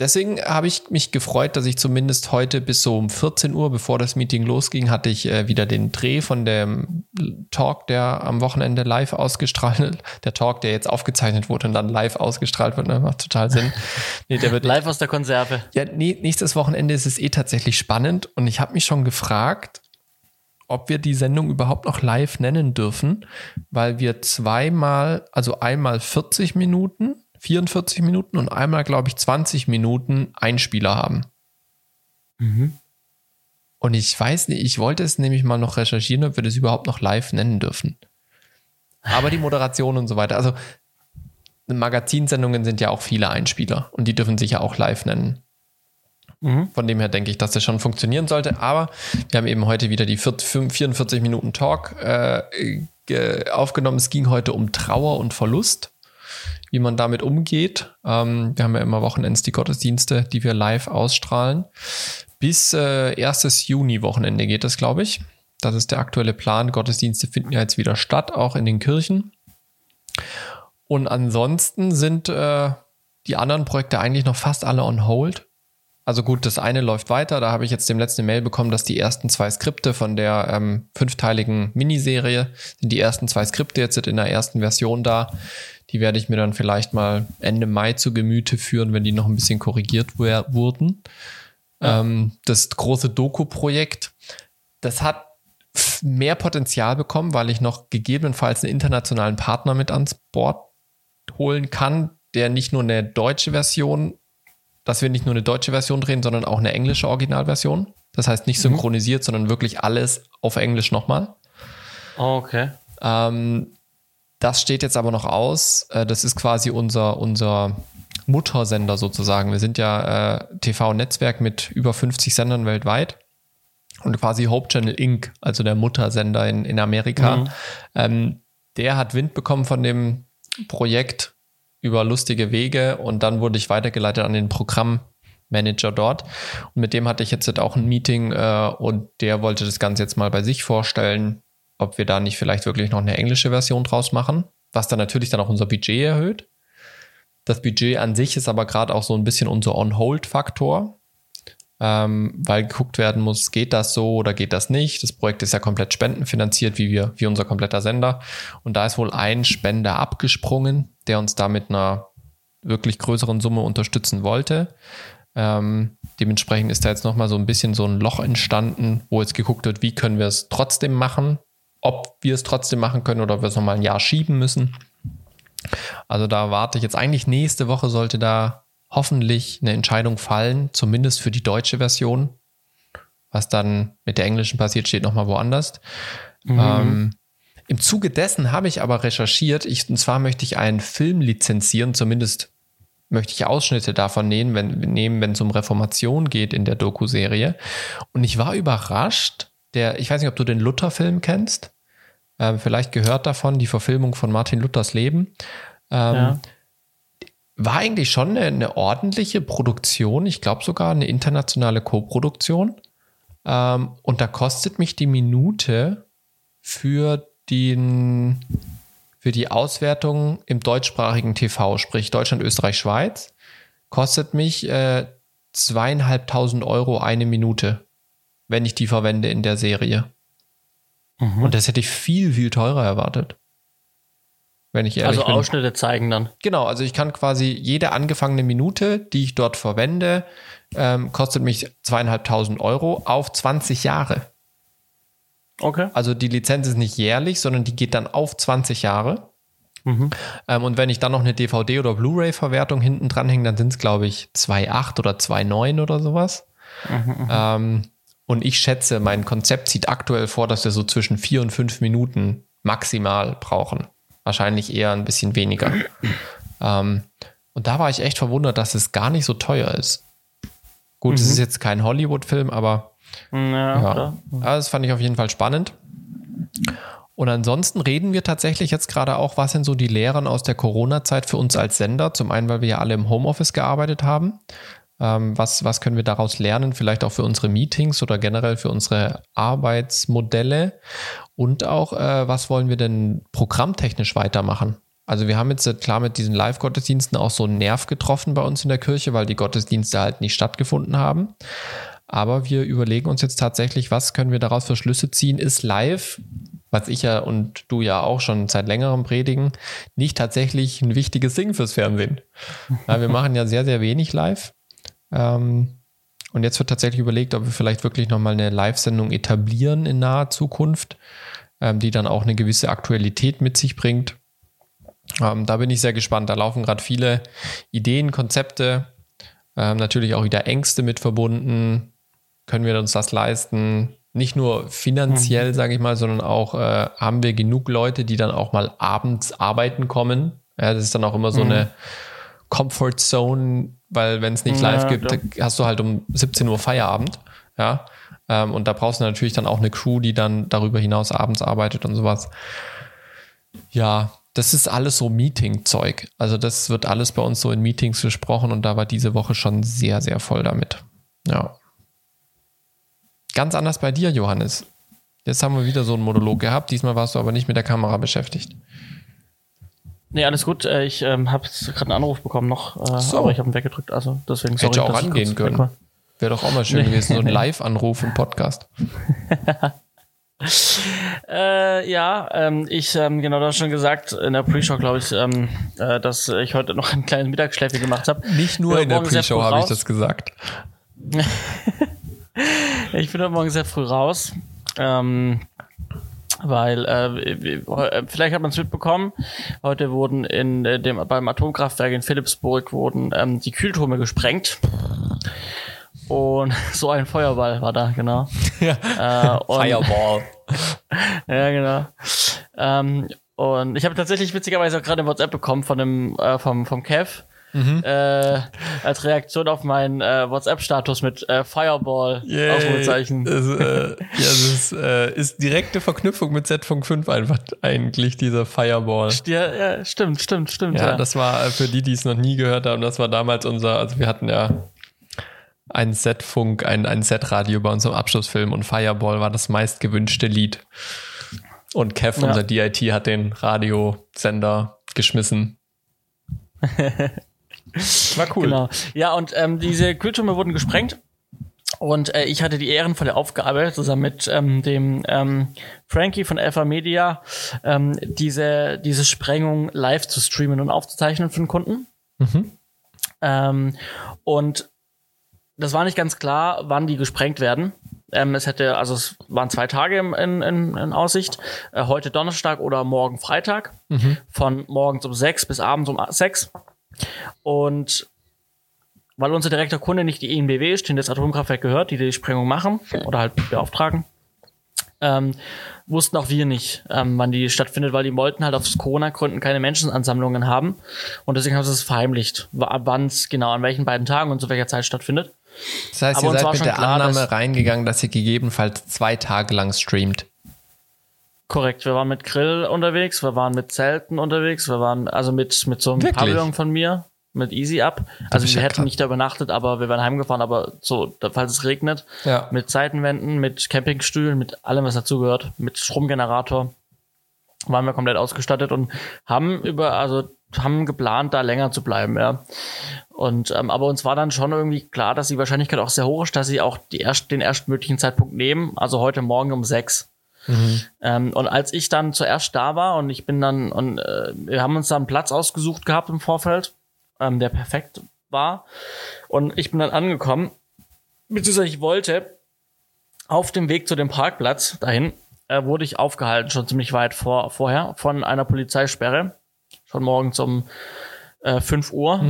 Deswegen habe ich mich gefreut, dass ich zumindest heute bis so um 14 Uhr, bevor das Meeting losging, hatte ich äh, wieder den Dreh von dem Talk, der am Wochenende live ausgestrahlt, der Talk, der jetzt aufgezeichnet wurde und dann live ausgestrahlt wird, ne? macht total Sinn. Nee, der wird live aus der Konserve. Ja, nee, nächstes Wochenende ist es eh tatsächlich spannend und ich habe mich schon gefragt, ob wir die Sendung überhaupt noch live nennen dürfen, weil wir zweimal, also einmal 40 Minuten 44 Minuten und einmal, glaube ich, 20 Minuten Einspieler haben. Mhm. Und ich weiß nicht, ich wollte es nämlich mal noch recherchieren, ob wir das überhaupt noch live nennen dürfen. Aber die Moderation und so weiter, also Magazinsendungen sind ja auch viele Einspieler und die dürfen sich ja auch live nennen. Mhm. Von dem her denke ich, dass das schon funktionieren sollte. Aber wir haben eben heute wieder die 44 Minuten Talk äh, aufgenommen. Es ging heute um Trauer und Verlust wie man damit umgeht. Ähm, wir haben ja immer Wochenends die Gottesdienste, die wir live ausstrahlen. Bis äh, erstes Juni-Wochenende geht das, glaube ich. Das ist der aktuelle Plan. Gottesdienste finden ja jetzt wieder statt, auch in den Kirchen. Und ansonsten sind äh, die anderen Projekte eigentlich noch fast alle on hold. Also gut, das eine läuft weiter. Da habe ich jetzt dem letzten Mail bekommen, dass die ersten zwei Skripte von der ähm, fünfteiligen Miniserie sind die ersten zwei Skripte jetzt in der ersten Version da. Die werde ich mir dann vielleicht mal Ende Mai zu Gemüte führen, wenn die noch ein bisschen korrigiert wurden. Ja. Ähm, das große Doku-Projekt, das hat mehr Potenzial bekommen, weil ich noch gegebenenfalls einen internationalen Partner mit ans Bord holen kann, der nicht nur eine deutsche Version, dass wir nicht nur eine deutsche Version drehen, sondern auch eine englische Originalversion. Das heißt nicht mhm. synchronisiert, mhm. sondern wirklich alles auf Englisch nochmal. Oh, okay. Ähm, das steht jetzt aber noch aus. Äh, das ist quasi unser, unser Muttersender sozusagen. Wir sind ja äh, TV-Netzwerk mit über 50 Sendern weltweit und quasi Hope Channel Inc., also der Muttersender in, in Amerika. Mhm. Ähm, der hat Wind bekommen von dem Projekt über lustige Wege und dann wurde ich weitergeleitet an den Programmmanager dort. Und mit dem hatte ich jetzt auch ein Meeting äh, und der wollte das Ganze jetzt mal bei sich vorstellen, ob wir da nicht vielleicht wirklich noch eine englische Version draus machen, was dann natürlich dann auch unser Budget erhöht. Das Budget an sich ist aber gerade auch so ein bisschen unser On-Hold-Faktor, ähm, weil geguckt werden muss, geht das so oder geht das nicht. Das Projekt ist ja komplett spendenfinanziert, wie wir, wie unser kompletter Sender. Und da ist wohl ein Spender abgesprungen, der uns da mit einer wirklich größeren Summe unterstützen wollte. Ähm, dementsprechend ist da jetzt nochmal so ein bisschen so ein Loch entstanden, wo jetzt geguckt wird, wie können wir es trotzdem machen, ob wir es trotzdem machen können oder ob wir es nochmal ein Jahr schieben müssen. Also da warte ich jetzt eigentlich nächste Woche sollte da hoffentlich eine Entscheidung fallen, zumindest für die deutsche Version. Was dann mit der englischen passiert, steht nochmal woanders. Mhm. Ähm, Im Zuge dessen habe ich aber recherchiert, ich, und zwar möchte ich einen Film lizenzieren, zumindest möchte ich Ausschnitte davon nehmen, wenn, nehmen, wenn es um Reformation geht in der Doku-Serie. Und ich war überrascht, der, ich weiß nicht, ob du den Luther-Film kennst. Ähm, vielleicht gehört davon, die Verfilmung von Martin Luthers Leben. Ähm, ja. War eigentlich schon eine, eine ordentliche Produktion, ich glaube sogar eine internationale Co-Produktion. Ähm, und da kostet mich die Minute für den, für die Auswertung im deutschsprachigen TV, sprich Deutschland, Österreich, Schweiz, kostet mich äh, zweieinhalbtausend Euro eine Minute wenn ich die verwende in der Serie. Mhm. Und das hätte ich viel, viel teurer erwartet. wenn ich ehrlich Also bin. Ausschnitte zeigen dann. Genau, also ich kann quasi jede angefangene Minute, die ich dort verwende, ähm, kostet mich zweieinhalbtausend Euro auf 20 Jahre. Okay. Also die Lizenz ist nicht jährlich, sondern die geht dann auf 20 Jahre. Mhm. Ähm, und wenn ich dann noch eine DVD- oder Blu-ray-Verwertung hinten dran hänge, dann sind es, glaube ich, 2,8 oder 2,9 oder sowas. Ähm, und ich schätze, mein Konzept sieht aktuell vor, dass wir so zwischen vier und fünf Minuten maximal brauchen. Wahrscheinlich eher ein bisschen weniger. ähm, und da war ich echt verwundert, dass es gar nicht so teuer ist. Gut, es ist jetzt kein Hollywood-Film, aber Ja, ja. Also das fand ich auf jeden Fall spannend. Und ansonsten reden wir tatsächlich jetzt gerade auch, was sind so die Lehren aus der Corona-Zeit für uns als Sender? Zum einen, weil wir ja alle im Homeoffice gearbeitet haben. Ähm, was, was können wir daraus lernen? Vielleicht auch für unsere Meetings oder generell für unsere Arbeitsmodelle? Und auch, äh, was wollen wir denn programmtechnisch weitermachen? Also wir haben jetzt äh, klar mit diesen Live-Gottesdiensten auch so einen Nerv getroffen bei uns in der Kirche, weil die Gottesdienste halt nicht stattgefunden haben. Aber wir überlegen uns jetzt tatsächlich, was können wir daraus für Schlüsse ziehen? Ist live, was ich ja und du ja auch schon seit längerem predigen, nicht tatsächlich ein wichtiges Ding fürs Fernsehen? Ja, wir machen ja sehr, sehr wenig live. Ähm, und jetzt wird tatsächlich überlegt, ob wir vielleicht wirklich nochmal eine Live-Sendung etablieren in naher Zukunft, ähm, die dann auch eine gewisse Aktualität mit sich bringt. Ähm, da bin ich sehr gespannt. Da laufen gerade viele Ideen, Konzepte, ähm, natürlich auch wieder Ängste mit verbunden. Können wir uns das leisten? Nicht nur finanziell, sage ich mal, sondern auch äh, haben wir genug Leute, die dann auch mal abends arbeiten kommen. Ja, das ist dann auch immer so eine Comfort Zone, weil wenn es nicht Ja, live gibt, klar. hast du halt um 17 Uhr Feierabend. Ja. Ähm, und da brauchst du natürlich dann auch eine Crew, die dann darüber hinaus abends arbeitet und sowas. Ja, das ist alles so Meeting-Zeug. Also das wird alles bei uns so in Meetings besprochen und da war diese Woche schon sehr, sehr voll damit. Ja. Ganz anders bei dir, Johannes. Jetzt haben wir wieder so einen Monolog gehabt. Diesmal warst du aber nicht mit der Kamera beschäftigt. Nee, alles gut. Äh, Ich ähm, habe gerade einen Anruf bekommen noch, äh, So. aber ich habe ihn weggedrückt. Also deswegen sorry, Hätte auch dass ich angehen kurz können. Wäre doch auch mal schön gewesen, so ein Live-Anruf im Podcast. Äh, ja, ähm, ich, ähm, genau, du hast schon gesagt, in der Pre-Show, glaube ich, ähm, äh, dass ich heute noch ein kleines Mittagsschläfchen gemacht habe. Nicht nur Ja, in der Pre-Show habe ich das gesagt. Ich bin heute Morgen sehr früh raus. Ähm, weil äh, äh, vielleicht hat man es mitbekommen. Heute wurden in äh, dem beim Atomkraftwerk in Philipsburg wurden ähm, die Kühlturme gesprengt und so ein Feuerball war da genau. Ja. Äh, und, Fireball. Ja genau. Ähm, und ich habe tatsächlich witzigerweise auch gerade eine WhatsApp bekommen von dem äh, vom vom Kev. Mhm. Äh, als Reaktion auf meinen äh, WhatsApp-Status mit äh, Fireball Yay. Ausrufezeichen. Das, äh, ja, das ist, äh, ist direkte Verknüpfung mit Z-Funk 5 einfach eigentlich, dieser Fireball. Ja, ja, stimmt, stimmt, stimmt. Ja, Ja, das war äh, für die, die es noch nie gehört haben, das war damals unser, also wir hatten ja ein Z-Funk, ein, ein Z-Radio bei unserem Abschlussfilm und Fireball war das meist gewünschte Lied. Und Kev, Ja. unser DIT, hat den Radiosender geschmissen. war cool. Genau. Ja, und ähm, diese Kühltürme wurden gesprengt. Und äh, ich hatte die ehrenvolle Aufgabe, zusammen mit ähm, dem ähm, Frankie von Alpha Media, ähm, diese, diese Sprengung live zu streamen und aufzuzeichnen für den Kunden. Mhm. Ähm, und das war nicht ganz klar, wann die gesprengt werden. Ähm, es hätte, also es waren zwei Tage in, in, in Aussicht. Äh, heute Donnerstag oder morgen Freitag. Von morgens um sechs bis abends um sechs. Und weil unser direkter Kunde nicht die ENBW ist, den das Atomkraftwerk gehört, die die Sprengung machen oder halt beauftragen, ähm, wussten auch wir nicht, ähm, wann die stattfindet, weil die wollten halt aus Corona-Gründen keine Menschenansammlungen haben. Und deswegen haben sie es verheimlicht, wann es genau, an welchen beiden Tagen und zu welcher Zeit stattfindet. Das heißt, Aber ihr seid mit der klar, Annahme dass- reingegangen, dass ihr gegebenenfalls zwei Tage lang streamt. Korrekt, wir waren mit Grill unterwegs, wir waren mit Zelten unterwegs, wir waren also mit, mit so einem Wirklich? Pavillon von mir, mit Easy Up. Also wir ja hätten krass. nicht da übernachtet, aber wir wären heimgefahren, aber so, falls es regnet, Ja. mit Seitenwänden, mit Campingstühlen, mit allem, was dazugehört, mit Stromgenerator, waren wir komplett ausgestattet und haben über, also haben geplant, da länger zu bleiben, ja. Und ähm, aber uns war dann schon irgendwie klar, dass die Wahrscheinlichkeit auch sehr hoch ist, dass sie auch die erst, den erstmöglichen Zeitpunkt nehmen, also heute Morgen um sechs. Ähm, und als ich dann zuerst da war und ich bin dann, und äh, wir haben uns da einen Platz ausgesucht gehabt im Vorfeld, ähm, der perfekt war. Und ich bin dann angekommen, beziehungsweise ich wollte auf dem Weg zu dem Parkplatz dahin, äh, wurde ich aufgehalten, schon ziemlich weit vor, vorher, von einer Polizeisperre. Schon morgens um äh, 5 Uhr.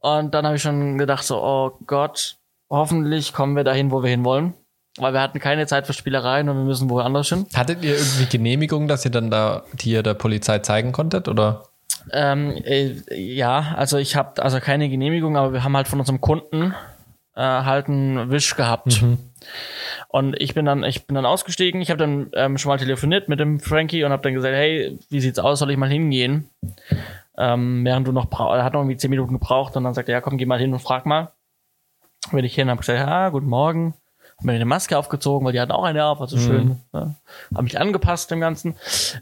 Und dann habe ich schon gedacht, so, oh Gott, hoffentlich kommen wir dahin, wo wir hinwollen. Weil wir hatten keine Zeit für Spielereien und wir müssen woanders hin. Hattet ihr irgendwie Genehmigung, dass ihr dann da die ihr der Polizei zeigen konntet? Oder? Ähm, äh, ja, also ich habe also keine Genehmigung, aber wir haben halt von unserem Kunden äh, halt einen Wisch gehabt. Und ich bin dann, ich bin dann ausgestiegen. Ich habe dann ähm, schon mal telefoniert mit dem Frankie und habe dann gesagt, hey, wie sieht's aus? Soll ich mal hingehen? Ähm, während du noch er hat noch irgendwie zehn Minuten gebraucht und dann sagt er, ja, komm, geh mal hin und frag mal. Bin ich hin, habe gesagt, ja, guten Morgen. Mir eine Maske aufgezogen, weil die hatten auch eine auf, also schön. Ne? Habe mich angepasst dem Ganzen.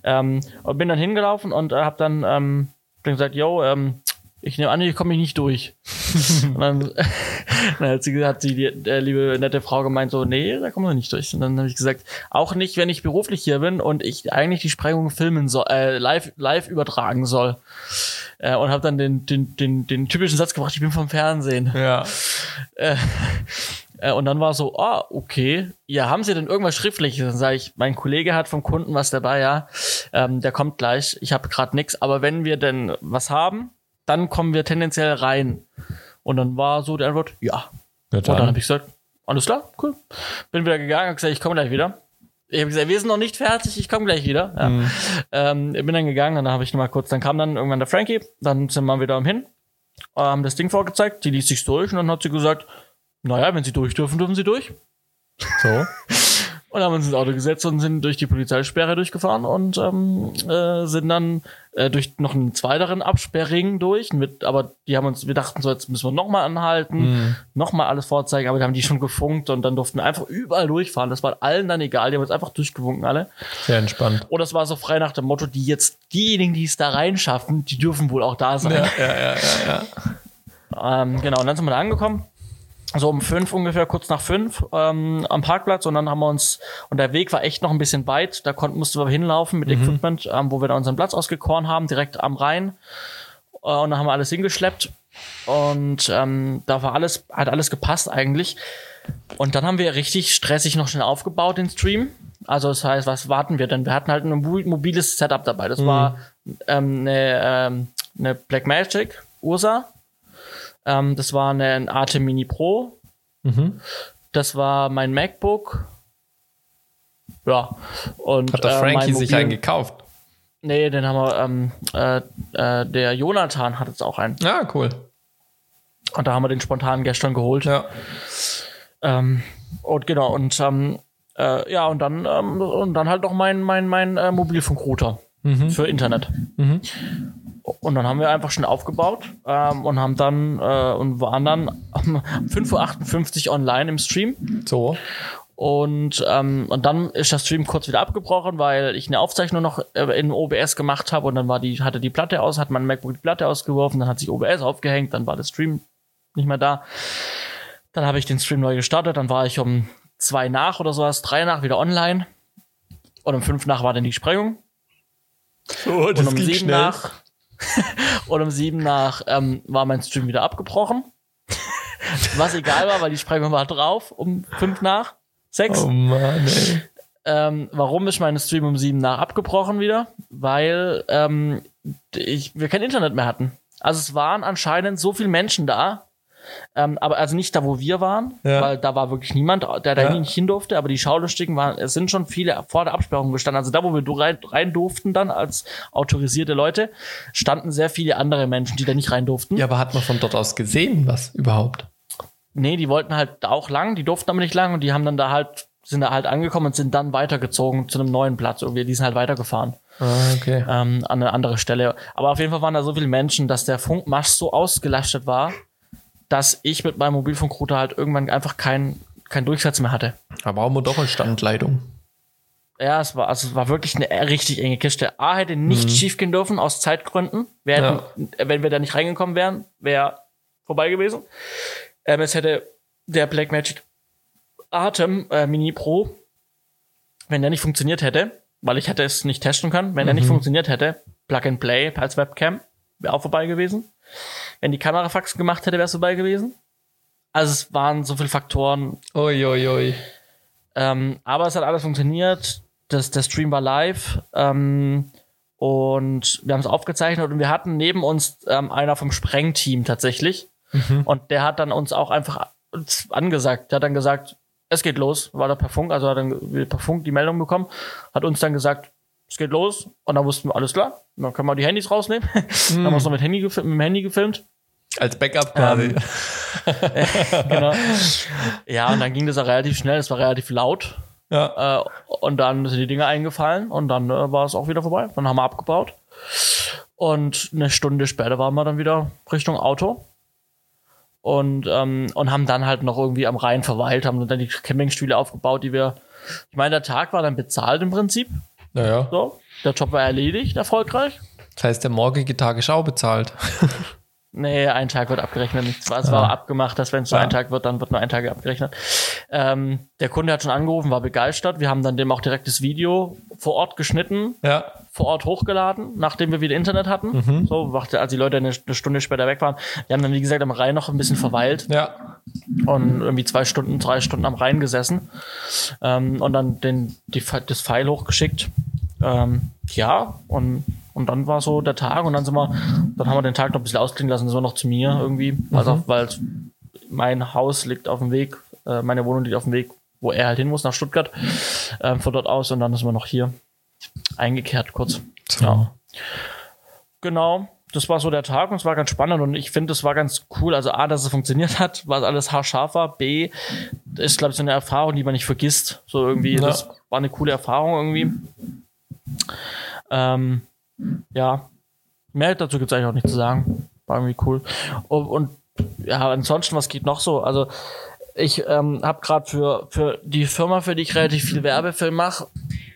Ähm, und bin dann hingelaufen und äh, habe dann, ähm, dann gesagt, yo, ähm, ich nehme an, ich komme nicht durch. und dann, dann hat sie, hat sie die äh, liebe nette Frau gemeint, so, nee, da kommen wir nicht durch. Und dann habe ich gesagt, auch nicht, wenn ich beruflich hier bin und ich eigentlich die Sprengung filmen soll, äh, live, live übertragen soll. Äh, und habe dann den, den, den, den typischen Satz gebracht, ich bin vom Fernsehen. Ja. Äh, äh, und dann war so, ah, okay, ja, haben Sie denn irgendwas Schriftliches? Dann sage ich, mein Kollege hat vom Kunden was dabei, ja, ähm, der kommt gleich, ich habe gerade nichts, aber wenn wir denn was haben, dann kommen wir tendenziell rein. Und dann war so die Antwort, ja. ja Und dann habe ich gesagt, alles klar, cool. Bin wieder gegangen, habe gesagt, ich komme gleich wieder. Ich habe gesagt, wir sind noch nicht fertig, ich komme gleich wieder. Ja. Ähm, ich bin dann gegangen, dann habe ich noch mal kurz, dann kam dann irgendwann der Frankie, dann sind wir wieder am hin, haben das Ding vorgezeigt, die liest sich durch und dann hat sie gesagt, naja, wenn sie durch dürfen, dürfen sie durch. so. Und haben uns ins Auto gesetzt und sind durch die Polizeisperre durchgefahren und ähm, äh, sind dann äh, durch noch einen zweiteren Absperrring durch. Mit, aber die haben uns, wir dachten so, jetzt müssen wir nochmal anhalten, Mhm. nochmal alles vorzeigen, aber die haben die schon gefunkt und dann durften wir einfach überall durchfahren. Das war allen dann egal, die haben uns einfach durchgewunken alle. Sehr entspannt. Und das war so frei nach dem Motto, die jetzt, diejenigen, die es da reinschaffen, die dürfen wohl auch da sein. Ja, ja, ja, ja, ja. Ähm, genau, und dann sind wir da angekommen. So um fünf ungefähr, kurz nach fünf, ähm, am Parkplatz. Und dann haben wir uns, und der Weg war echt noch ein bisschen weit. Da konnten, mussten wir hinlaufen mit Equipment, ähm, wo wir da unseren Platz ausgekoren haben, direkt am Rhein. Äh, und dann haben wir alles hingeschleppt. Und ähm, da war alles, hat alles gepasst eigentlich. Und dann haben wir richtig stressig noch schnell aufgebaut, den Stream. Also das heißt, was warten wir denn? Wir hatten halt ein mo- mobiles Setup dabei. Das war ähm, eine, ähm, eine Blackmagic Ursa. Ähm, das war eine, ein Arte Mini Pro. Mhm. Das war mein MacBook. Ja. Und, Hat der äh, Frankie sich einen gekauft? Nee, den haben wir, ähm, äh, äh, der Jonathan hat jetzt auch einen. Ja, cool. Und da haben wir den spontan gestern geholt. Ja. Ähm, und genau, und ähm, äh, ja, und dann, ähm, und dann halt noch mein, mein, mein äh, Mobilfunkrouter für Internet. Und dann haben wir einfach schon aufgebaut ähm, und haben dann äh, und waren dann um 5.58 Uhr online im Stream. So. Und, ähm, und dann ist der Stream kurz wieder abgebrochen, weil ich eine Aufzeichnung noch äh, in OBS gemacht habe und dann war die, hatte die Platte aus, hat mein MacBook die Platte ausgeworfen, dann hat sich OBS aufgehängt, dann war der Stream nicht mehr da. Dann habe ich den Stream neu gestartet, dann war ich um zwei nach oder sowas, drei nach wieder online. Und um fünf nach war dann die Sprengung. Oh, Und um sieben nach und um sieben nach ähm, war mein Stream wieder abgebrochen. Was egal war, weil die Sprengung war drauf um fünf nach. Sechs. Oh Mann, ey. Ähm, warum ist mein Stream um sieben nach abgebrochen wieder? Weil ähm, ich, wir kein Internet mehr hatten. Also es waren anscheinend so viele Menschen da, ähm, aber also nicht da, wo wir waren, Ja. weil da war wirklich niemand, der da Ja. nicht hin durfte, aber die Schaulustigen waren, es sind schon viele vor der Absperrung gestanden. Also da, wo wir rein, rein durften dann als autorisierte Leute, standen sehr viele andere Menschen, die da nicht rein durften. Ja, aber hat man von dort aus gesehen, was überhaupt? Nee, die wollten halt auch lang, die durften aber nicht lang und die haben dann da halt, sind da halt angekommen und sind dann weitergezogen zu einem neuen Platz irgendwie. Die sind halt weitergefahren Ah, okay. ähm, an eine andere Stelle. Aber auf jeden Fall waren da so viele Menschen, dass der Funkmast so ausgelastet war, dass ich mit meinem Mobilfunkrouter halt irgendwann einfach keinen kein Durchsatz mehr hatte. Da brauchen wir Doppelstandleitung. Ja, es war, also es war wirklich eine richtig enge Kiste. A hätte nicht schief gehen dürfen aus Zeitgründen. Wir hätten, Wenn wir da nicht reingekommen wären, wäre vorbei gewesen. Ähm, es hätte der Blackmagic Atem äh, Mini Pro wenn der nicht funktioniert hätte, weil ich hätte es nicht testen können, wenn Mhm. er nicht funktioniert hätte, Plug and Play als Webcam, wäre auch vorbei gewesen. Wenn die Kamera Faxen gemacht hätte, wäre es vorbei gewesen. Also es waren so viele Faktoren, Uiuiui. Ui, ui. ähm, aber es hat alles funktioniert. Das, der Stream war live. Ähm, und wir haben es aufgezeichnet und wir hatten neben uns ähm, einer vom Sprengteam tatsächlich. Und der hat dann uns auch einfach uns angesagt. Der hat dann gesagt, es geht los. War da per Funk, also hat dann per Funk die Meldung bekommen. Hat uns dann gesagt, es geht los. Und dann wussten wir, alles klar. Dann können wir die Handys rausnehmen. dann haben wir es noch mit, Handy mit dem Handy gefilmt. Als Backup quasi. genau. Ja, und dann ging das auch relativ schnell. Es war relativ laut. ja. Äh, und dann sind die Dinge eingefallen und dann äh, war es auch wieder vorbei. Dann haben wir abgebaut. Und eine Stunde später waren wir dann wieder Richtung Auto. Und, ähm, und haben dann halt noch irgendwie am Rhein verweilt, haben dann die Campingstühle aufgebaut, die wir. Ich meine, der Tag war dann bezahlt im Prinzip. Naja. So. Der Job war erledigt, erfolgreich. Das heißt, der morgige Tag ist auch bezahlt. Nee, ein Tag wird abgerechnet. Es war, es war abgemacht, dass wenn es nur Ja. ein Tag wird, dann wird nur ein Tag abgerechnet. Ähm, der Kunde hat schon angerufen, war begeistert. Wir haben dann dem auch direkt das Video vor Ort geschnitten, Ja. vor Ort hochgeladen, nachdem wir wieder Internet hatten. So, wachte, als die Leute eine, eine Stunde später weg waren. Wir haben dann, wie gesagt, am Rhein noch ein bisschen verweilt Ja. und irgendwie zwei Stunden, drei Stunden am Rhein gesessen ähm, und dann den, die, das File hochgeschickt. Ähm, ja, und, und dann war so der Tag und dann sind wir, dann haben wir den Tag noch ein bisschen ausklingen lassen, sind wir noch zu mir irgendwie, also, weil mein Haus liegt auf dem Weg, äh, meine Wohnung liegt auf dem Weg, wo er halt hin muss, nach Stuttgart, ähm, von dort aus und dann sind wir noch hier eingekehrt kurz. So. Ja. Genau, das war so der Tag und es war ganz spannend und ich finde, es war ganz cool. Also A, dass es funktioniert hat, weil alles haarscharf war. B, ist, glaube ich, so eine Erfahrung, die man nicht vergisst. So irgendwie, Ja. das war eine coole Erfahrung irgendwie. Ähm, ja, mehr dazu gibt es eigentlich auch nicht zu sagen. War irgendwie cool. Und, und ja, ansonsten, was geht noch so? Also, ich ähm, habe gerade für, für die Firma, für die ich relativ viel Werbefilm mache,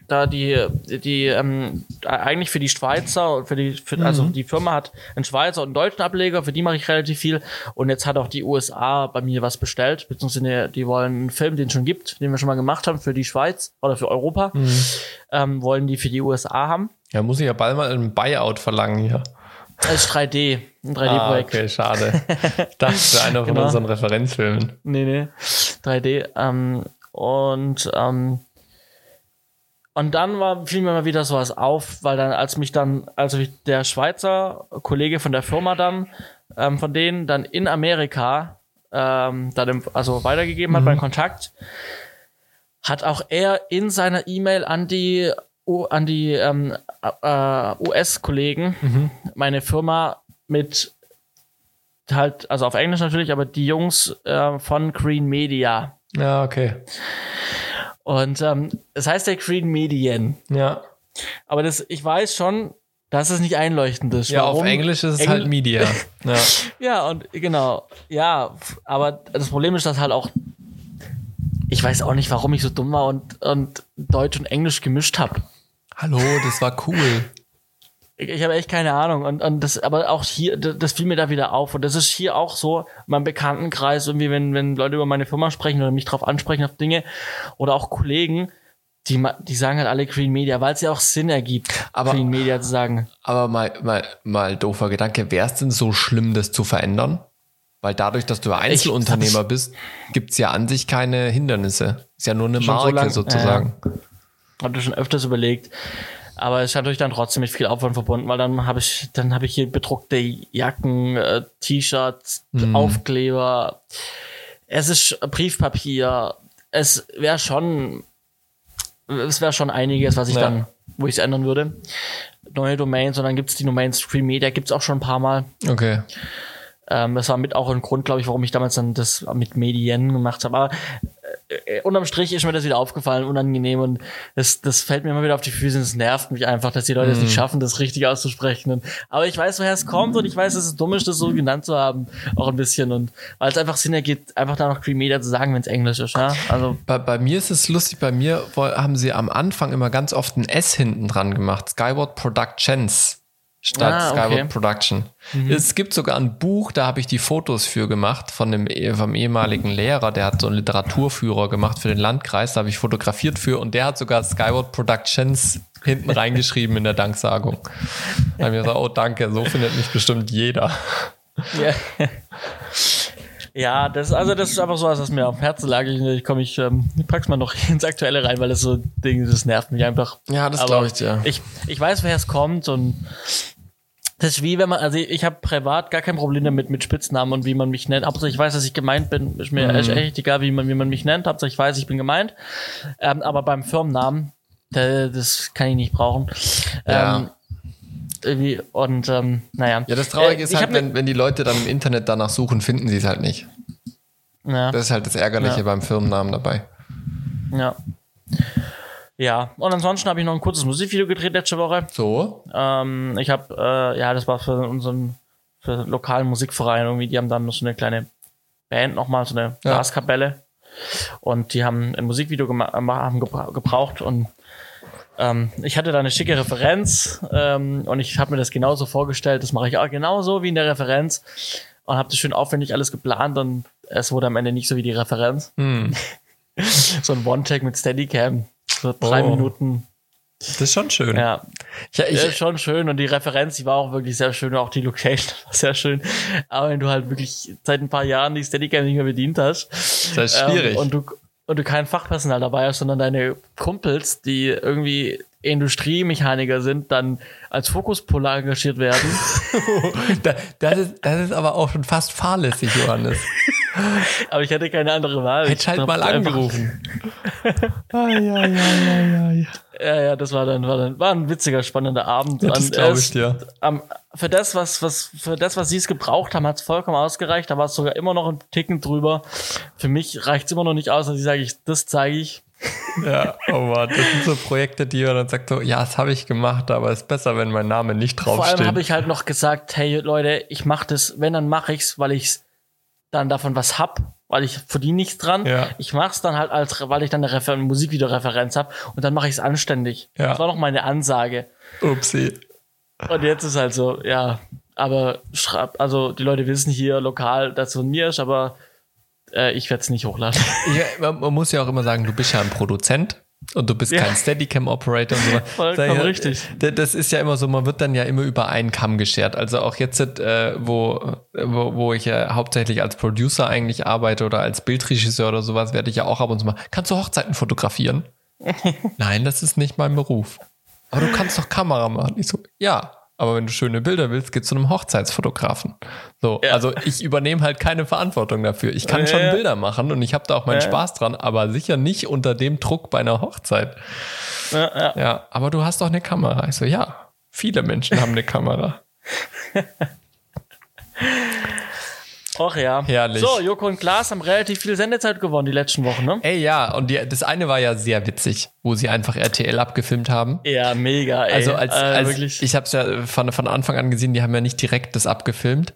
da die, die ähm, eigentlich für die Schweizer und für die, für, also die Firma hat einen Schweizer und einen deutschen Ableger, für die mache ich relativ viel. Und jetzt hat auch die USA bei mir was bestellt, beziehungsweise die wollen einen Film, den es schon gibt, den wir schon mal gemacht haben für die Schweiz oder für Europa, ähm, wollen die für die USA haben. Ja, muss ich ja bald mal ein Buyout verlangen hier. Das ist 3D, ein Ah, 3D-Projekt. okay, schade. Das wäre einer von Genau. unseren Referenzfilmen. Nee, nee. 3D. Ähm, und, ähm, und dann war, fiel mir mal wieder sowas auf, weil dann, als mich dann, also der Schweizer Kollege von der Firma dann, ähm, von denen dann in Amerika, ähm, dann also weitergegeben hat, meinen Kontakt, hat auch er in seiner E-Mail an die, an die ähm, äh, US-Kollegen meine Firma mit halt, also auf Englisch natürlich, aber die Jungs äh, von Green Media. Ja, okay. Und ähm, es heißt ja Green Medien. Ja. Aber das, ich weiß schon, dass es nicht einleuchtend ist. Ja, auf Warum? Englisch ist es Engl- halt Media. Ja. Ja, und genau. Ja, aber das Problem ist, dass halt auch. Ich weiß auch nicht, warum ich so dumm war und, und Deutsch und Englisch gemischt habe. Hallo, das war cool. Ich, ich habe echt keine Ahnung. Und, und das, aber auch hier, das, das fiel mir da wieder auf. Und das ist hier auch so, in meinem Bekanntenkreis, irgendwie, wenn, wenn Leute über meine Firma sprechen oder mich drauf ansprechen auf Dinge, oder auch Kollegen, die, die sagen halt alle Green Media, weil es ja auch Sinn ergibt, Aber- Green Media zu sagen. Aber mal, mal, mal doofer Gedanke, wäre es denn so schlimm, das zu verändern? Weil dadurch, dass du Einzelunternehmer bist, gibt's ja an sich keine Hindernisse. Ist ja nur eine Marke lang- sozusagen. Hatte schon öfters überlegt. Aber es ist natürlich dann trotzdem mit viel Aufwand verbunden, weil dann habe ich, dann habe ich hier bedruckte Jacken, äh, T-Shirts, Aufkleber. Es ist Briefpapier. Es wäre schon, es wäre schon einiges, was ich Ja. dann, wo ich es ändern würde. Neue Domains und dann gibt's die Domain Stream Media, gibt's auch schon ein paar Mal. Okay. Ähm, das war mit auch ein Grund, glaube ich, warum ich damals dann das mit Medien gemacht habe. Aber unterm Strich ist mir das wieder aufgefallen, unangenehm und das, das fällt mir immer wieder auf die Füße und es nervt mich einfach, dass die Leute es nicht schaffen, das richtig auszusprechen. Und, aber ich weiß, woher es kommt und ich weiß, dass es dumm ist, das so genannt zu haben, auch ein bisschen. Und weil es einfach Sinn ergibt, einfach da noch Cream Media zu sagen, wenn es Englisch ist. Ja? Also Bei, bei mir ist es lustig, bei mir haben sie am Anfang immer ganz oft ein S hinten dran gemacht. Skyward Productions. Statt Ah, okay. Skyward Production. Es gibt sogar ein Buch, da habe ich die Fotos für gemacht von dem eh- vom ehemaligen Lehrer, der hat so einen Literaturführer gemacht für den Landkreis, da habe ich fotografiert für und der hat sogar Skyward Productions hinten reingeschrieben in der Danksagung. Da habe ich gesagt, oh danke, so findet mich bestimmt jeder. Ja. Ja, das, also das ist einfach so, was mir auf dem Herzen lag. Ich, ich komme, ich, ähm, ich pack's mal noch ins Aktuelle rein, weil das so Ding, das nervt mich einfach. Ja, das glaube ich dir. Ich, ich weiß, woher es kommt und das ist wie wenn man, also ich, habe privat gar kein Problem damit mit Spitznamen und wie man mich nennt. Hauptsache ich weiß, dass ich gemeint bin. Ist mir echt, echt egal, wie man, wie man mich nennt. Hauptsache ich weiß, ich bin gemeint. Ähm, aber beim Firmennamen, da, das kann ich nicht brauchen. Ja. Ähm, irgendwie, und ähm, naja. Ja, das Traurige Äh, ist halt, ne- wenn, wenn die Leute dann im Internet danach suchen, finden sie es halt nicht. ja. Das ist halt das Ärgerliche Ja. beim Firmennamen dabei. Ja. Ja, und ansonsten habe ich noch ein kurzes Musikvideo gedreht letzte Woche. So, Ähm, ich habe, äh, ja, das war für unseren für lokalen Musikverein irgendwie, die haben dann noch so eine kleine Band nochmal, so eine Ja. Blaskapelle. Und die haben ein Musikvideo haben gebra gebraucht und ähm, ich hatte da eine schicke Referenz ähm, und ich habe mir das genauso vorgestellt. Das mache ich auch genauso wie in der Referenz und habe das schön aufwendig alles geplant und es wurde am Ende nicht so wie die Referenz. hm. So ein One-Tag mit Steadicam. So drei Oh. Minuten. das ist schon schön. Ja, Ja, ich, ja, ist schon schön und die Referenz, die war auch wirklich sehr schön, auch die Location war sehr schön. Aber wenn du halt wirklich seit ein paar Jahren die Steadicam nicht mehr bedient hast das ist schwierig. ähm, und du und du kein Fachpersonal dabei hast, sondern deine Kumpels, die irgendwie Industriemechaniker sind, dann als Fokuspuller engagiert werden. da, das, ist, das ist aber auch schon fast fahrlässig, Johannes. Aber ich hatte keine andere Wahl. Hätte Ich halt mal angerufen. ai, ai, ai. Ja, ja, das war dann, war dann, war ein witziger, spannender Abend. Ja, das Und glaub es- ich dir. am- für das, was, was, für das, was sie es gebraucht haben, hat es vollkommen ausgereicht. Da war es sogar immer noch ein Ticken drüber. Für mich reicht es immer noch nicht aus, dass ich sage, ich, das zeige ich. Ja, oh Mann, das sind so Projekte, die man dann sagt so, ja, das habe ich gemacht, aber ist besser, wenn mein Name nicht Vor allem draufsteht. habe ich halt noch gesagt, hey Leute, ich mache das, wenn, dann mache ich's, weil ich dann davon was hab, weil ich verdiene nichts dran. Ja. Ich mach's dann halt als, weil ich dann eine Refer Musikvideoreferenz hab und dann mache ich's anständig. Ja. Das war noch meine Ansage. Upsi. Und jetzt ist halt so, ja, aber schreib, also die Leute wissen hier lokal, dass es von mir ist, aber äh, ich werde es nicht hochladen. Ja, man, man muss ja auch immer sagen, du bist ja ein Produzent und du bist Ja. kein Steadicam-Operator und so. Vollkommen ich, richtig. d- Das ist ja immer so, man wird dann ja immer über einen Kamm geschert. Also auch jetzt, äh, wo, wo, wo ich ja hauptsächlich als Producer eigentlich arbeite oder als Bildregisseur oder sowas, werde ich ja auch ab und zu mal, kannst du Hochzeiten fotografieren? Nein, das ist nicht mein Beruf. Aber du kannst doch Kamera machen. Ich so, ja. Aber wenn du schöne Bilder willst, geh zu einem Hochzeitsfotografen. So, Ja. also ich übernehme halt keine Verantwortung dafür. Ich kann Ja, schon ja. Bilder machen und ich habe da auch meinen. Spaß dran, aber sicher nicht unter dem Druck bei einer Hochzeit. Ja, aber du hast doch eine Kamera. Ich so, ja, viele Menschen haben eine Kamera. Och ja. Herrlich. So, Joko und Klaas haben relativ viel Sendezeit gewonnen die letzten Wochen, ne? Ey, ja, und die, das eine war ja sehr witzig, wo sie einfach RTL abgefilmt haben. Ja, mega, ey. Also als, äh, als wirklich. ich habe es ja von, von Anfang an gesehen, die haben ja nicht direkt das abgefilmt.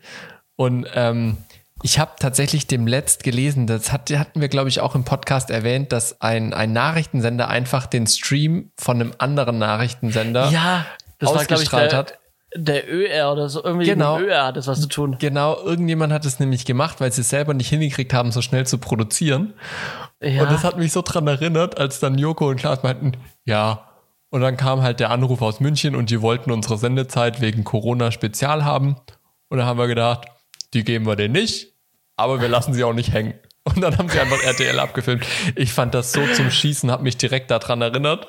Und ähm, ich habe tatsächlich dem letzt gelesen, das hat, hatten wir, glaube ich, auch im Podcast erwähnt, dass ein, ein Nachrichtensender einfach den Stream von einem anderen Nachrichtensender ja, das war, glaube ich, ausgestrahlt der, hat. Der ÖR oder so. Irgendwie Genau. mit ÖR hat das was zu tun. Genau, irgendjemand hat es nämlich gemacht, weil sie es selber nicht hingekriegt haben, so schnell zu produzieren. Ja. Und das hat mich so dran erinnert, als dann Joko und Klaas meinten, ja. Und dann kam halt der Anruf aus München und die wollten unsere Sendezeit wegen Corona spezial haben. Und da haben wir gedacht, die geben wir denen nicht, aber wir lassen sie auch nicht hängen. Und dann haben sie einfach RTL abgefilmt. Ich fand das so zum Schießen, hat mich direkt daran erinnert.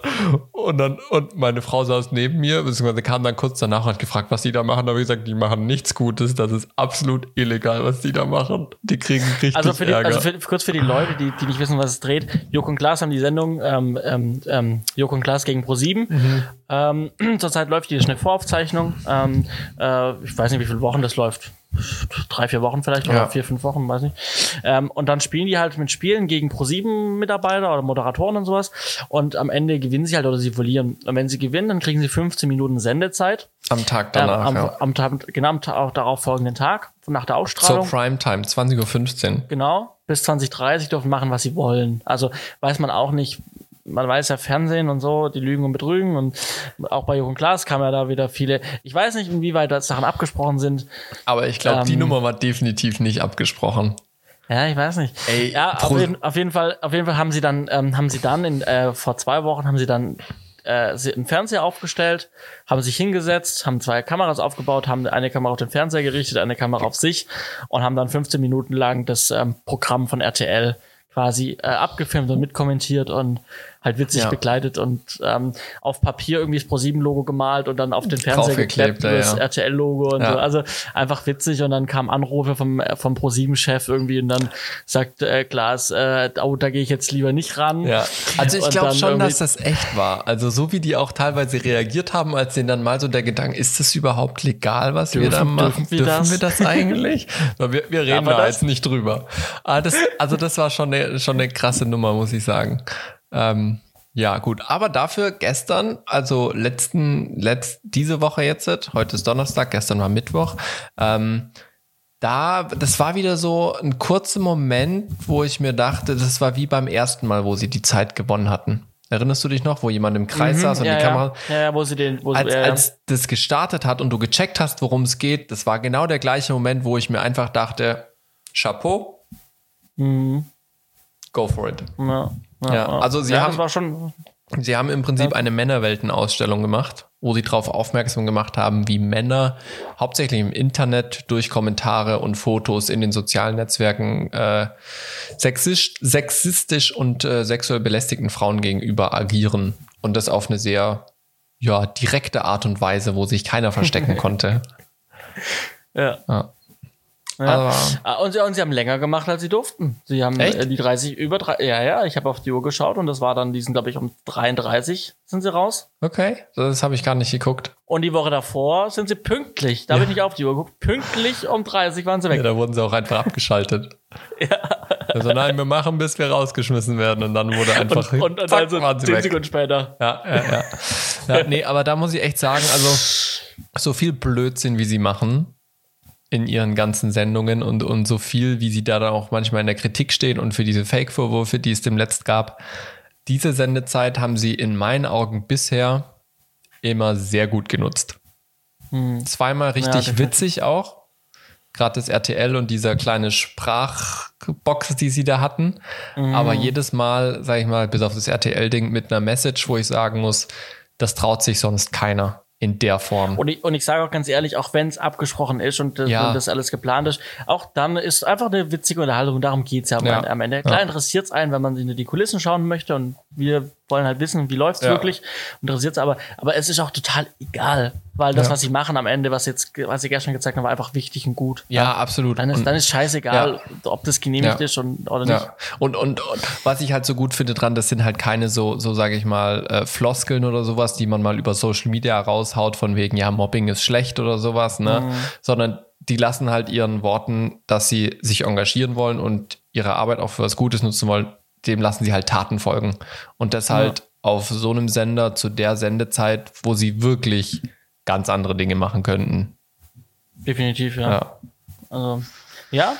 Und dann, und meine Frau saß neben mir, beziehungsweise kam dann kurz danach und hat gefragt, was die da machen. Da habe ich gesagt, die machen nichts Gutes. Das ist absolut illegal, was die da machen. Die kriegen richtig Also, für die, Ärger. also für, kurz für die Leute, die, die nicht wissen, was es dreht. Joko und Klaas haben die Sendung ähm, ähm, ähm, Joko und Klaas gegen Pro7. Mhm. Ähm, zurzeit läuft die ist eine Voraufzeichnung. Ähm, äh, ich weiß nicht, wie viele Wochen das läuft. Drei, vier Wochen vielleicht Ja. oder vier, fünf Wochen, weiß nicht. Ähm, und dann spielen die halt mit Spielen gegen Pro7-Mitarbeiter oder Moderatoren und sowas. Und am Ende gewinnen sie halt oder sie verlieren. Und wenn sie gewinnen, dann kriegen sie 15 Minuten Sendezeit. am Tag Ähm, danach, am, ja. am, Tag- genau am auch darauf folgenden Tag, nach der Zur Ausstrahlung. Primetime, 20.15 Uhr. Genau. Bis 2030 dürfen machen, was sie wollen. Also weiß man auch nicht, man weiß ja Fernsehen und so, die lügen und betrügen und auch bei Jürgen Klaas kam ja da wieder viele. Ich weiß nicht, inwieweit da Sachen abgesprochen sind. Aber ich glaube, die Ähm. Nummer war definitiv nicht abgesprochen. Ja, ich weiß nicht. Ey, ja, auf jeden, auf jeden Fall, auf jeden Fall haben sie dann, ähm, haben sie dann in, äh, vor zwei Wochen haben sie dann äh, einen Fernseher aufgestellt, haben sich hingesetzt, haben zwei Kameras aufgebaut, haben eine Kamera auf den Fernseher gerichtet, eine Kamera auf sich und haben dann 15 Minuten lang das ähm, Programm von RTL quasi äh, abgefilmt und mitkommentiert und halt witzig Ja. begleitet und ähm, auf Papier irgendwie das ProSieben-Logo gemalt und dann auf den Fernseher geklebt, ja, das ja. RTL-Logo und Ja. so. Also einfach witzig und dann kamen Anrufe vom, äh, vom ProSieben-Chef irgendwie und dann sagt äh, Klaas, äh, oh, da gehe ich jetzt lieber nicht ran. Ja, also ich glaube schon, dass das echt war. Also so wie die auch teilweise reagiert haben, als denen dann mal so der Gedanke, ist das überhaupt legal, was wir Dürfen- da machen? dürfen wir das? wir das eigentlich? Wir, wir reden Aber da jetzt nicht drüber. Aber das, also das war schon eine, schon eine krasse Nummer, muss ich sagen. Ähm, ja, gut. Aber dafür gestern, also letzten, letzt, diese Woche jetzt, heute ist Donnerstag, gestern war Mittwoch, ähm, da, das war wieder so ein kurzer Moment, wo ich mir dachte, das war wie beim ersten Mal, wo sie die Zeit gewonnen hatten. Erinnerst du dich noch, wo jemand im Kreis saß und Mhm. ja, die Kamera, ja. ja, wo sie den, wo als, sie, ja. als das gestartet hat und du gecheckt hast, worum es geht, das war genau der gleiche Moment, wo ich mir einfach dachte, Chapeau, Mhm. Go for it. ja, ja, Ja, also sie haben- war schon, Sie haben im Prinzip eine Männerweltenausstellung gemacht, wo sie darauf aufmerksam gemacht haben, wie Männer hauptsächlich im Internet durch Kommentare und Fotos in den sozialen Netzwerken äh, sexistisch, sexistisch und äh, sexuell belästigten Frauen gegenüber agieren. Und das auf eine sehr ja, direkte Art und Weise, wo sich keiner verstecken konnte. ja. Ja. Ja. Ah, und, sie, und sie haben länger gemacht, als sie durften. Sie haben Echt? äh, die 30 über drei, ja, ja, ich habe auf die Uhr geschaut und das war dann, die sind, glaube ich, um 33 sind sie raus. Okay, das habe ich gar nicht geguckt. Und die Woche davor sind sie pünktlich, da habe ich nicht auf die Uhr geguckt, pünktlich um 30 waren sie weg. Ja, da wurden sie auch einfach abgeschaltet. Also nein, wir machen, bis wir rausgeschmissen werden. Und dann wurde einfach und, und, und zack, also waren sie 10 weg. Sekunden später. Ja, ja, ja. ja. Nee, aber da muss ich echt sagen, also so viel Blödsinn, wie sie machen in ihren ganzen Sendungen und, und so viel, wie sie da dann auch manchmal in der Kritik stehen und für diese Fake-Vorwürfe, die es dem letzt gab, diese Sendezeit haben sie in meinen Augen bisher immer sehr gut genutzt. Zweimal richtig definitiv. witzig auch. Gerade das RTL und dieser kleine Sprachbox, die sie da hatten. Aber jedes Mal, sag ich mal, bis auf das RTL-Ding mit einer Message, wo ich sagen muss, das traut sich sonst keiner in der Form. Und ich, und ich sage auch ganz ehrlich, auch wenn es abgesprochen ist und, das- Ja. und das alles geplant ist, auch dann ist einfach eine witzige Unterhaltung. Darum geht's ja, am- Ja. am Ende. Klar Ja. interessiert's einen, wenn man in die Kulissen schauen möchte und wir wollen halt wissen, wie läuft's Ja. wirklich. Interessiert's aber, aber es ist auch total egal, weil das, Ja. was sie machen am Ende, was jetzt, was sie gestern gezeigt haben, war einfach wichtig und gut. ja, absolut. Dann ist, Und- dann ist scheißegal, ob das genehmigt Ja. ist und, oder nicht. Ja. Und, und, und was ich halt so gut finde dran, das sind halt keine so, so sage ich mal, äh, Floskeln oder sowas, die man mal über Social Media raushaut, von wegen, ja, Mobbing ist schlecht oder sowas, ne? Mhm. Sondern die lassen halt ihren Worten, dass sie sich engagieren wollen und ihre Arbeit auch für was Gutes nutzen wollen, dem lassen sie halt Taten folgen. Und das halt auf so einem Sender zu der Sendezeit, wo sie wirklich ganz andere Dinge machen könnten. Definitiv, ja. Ja. Also, ja,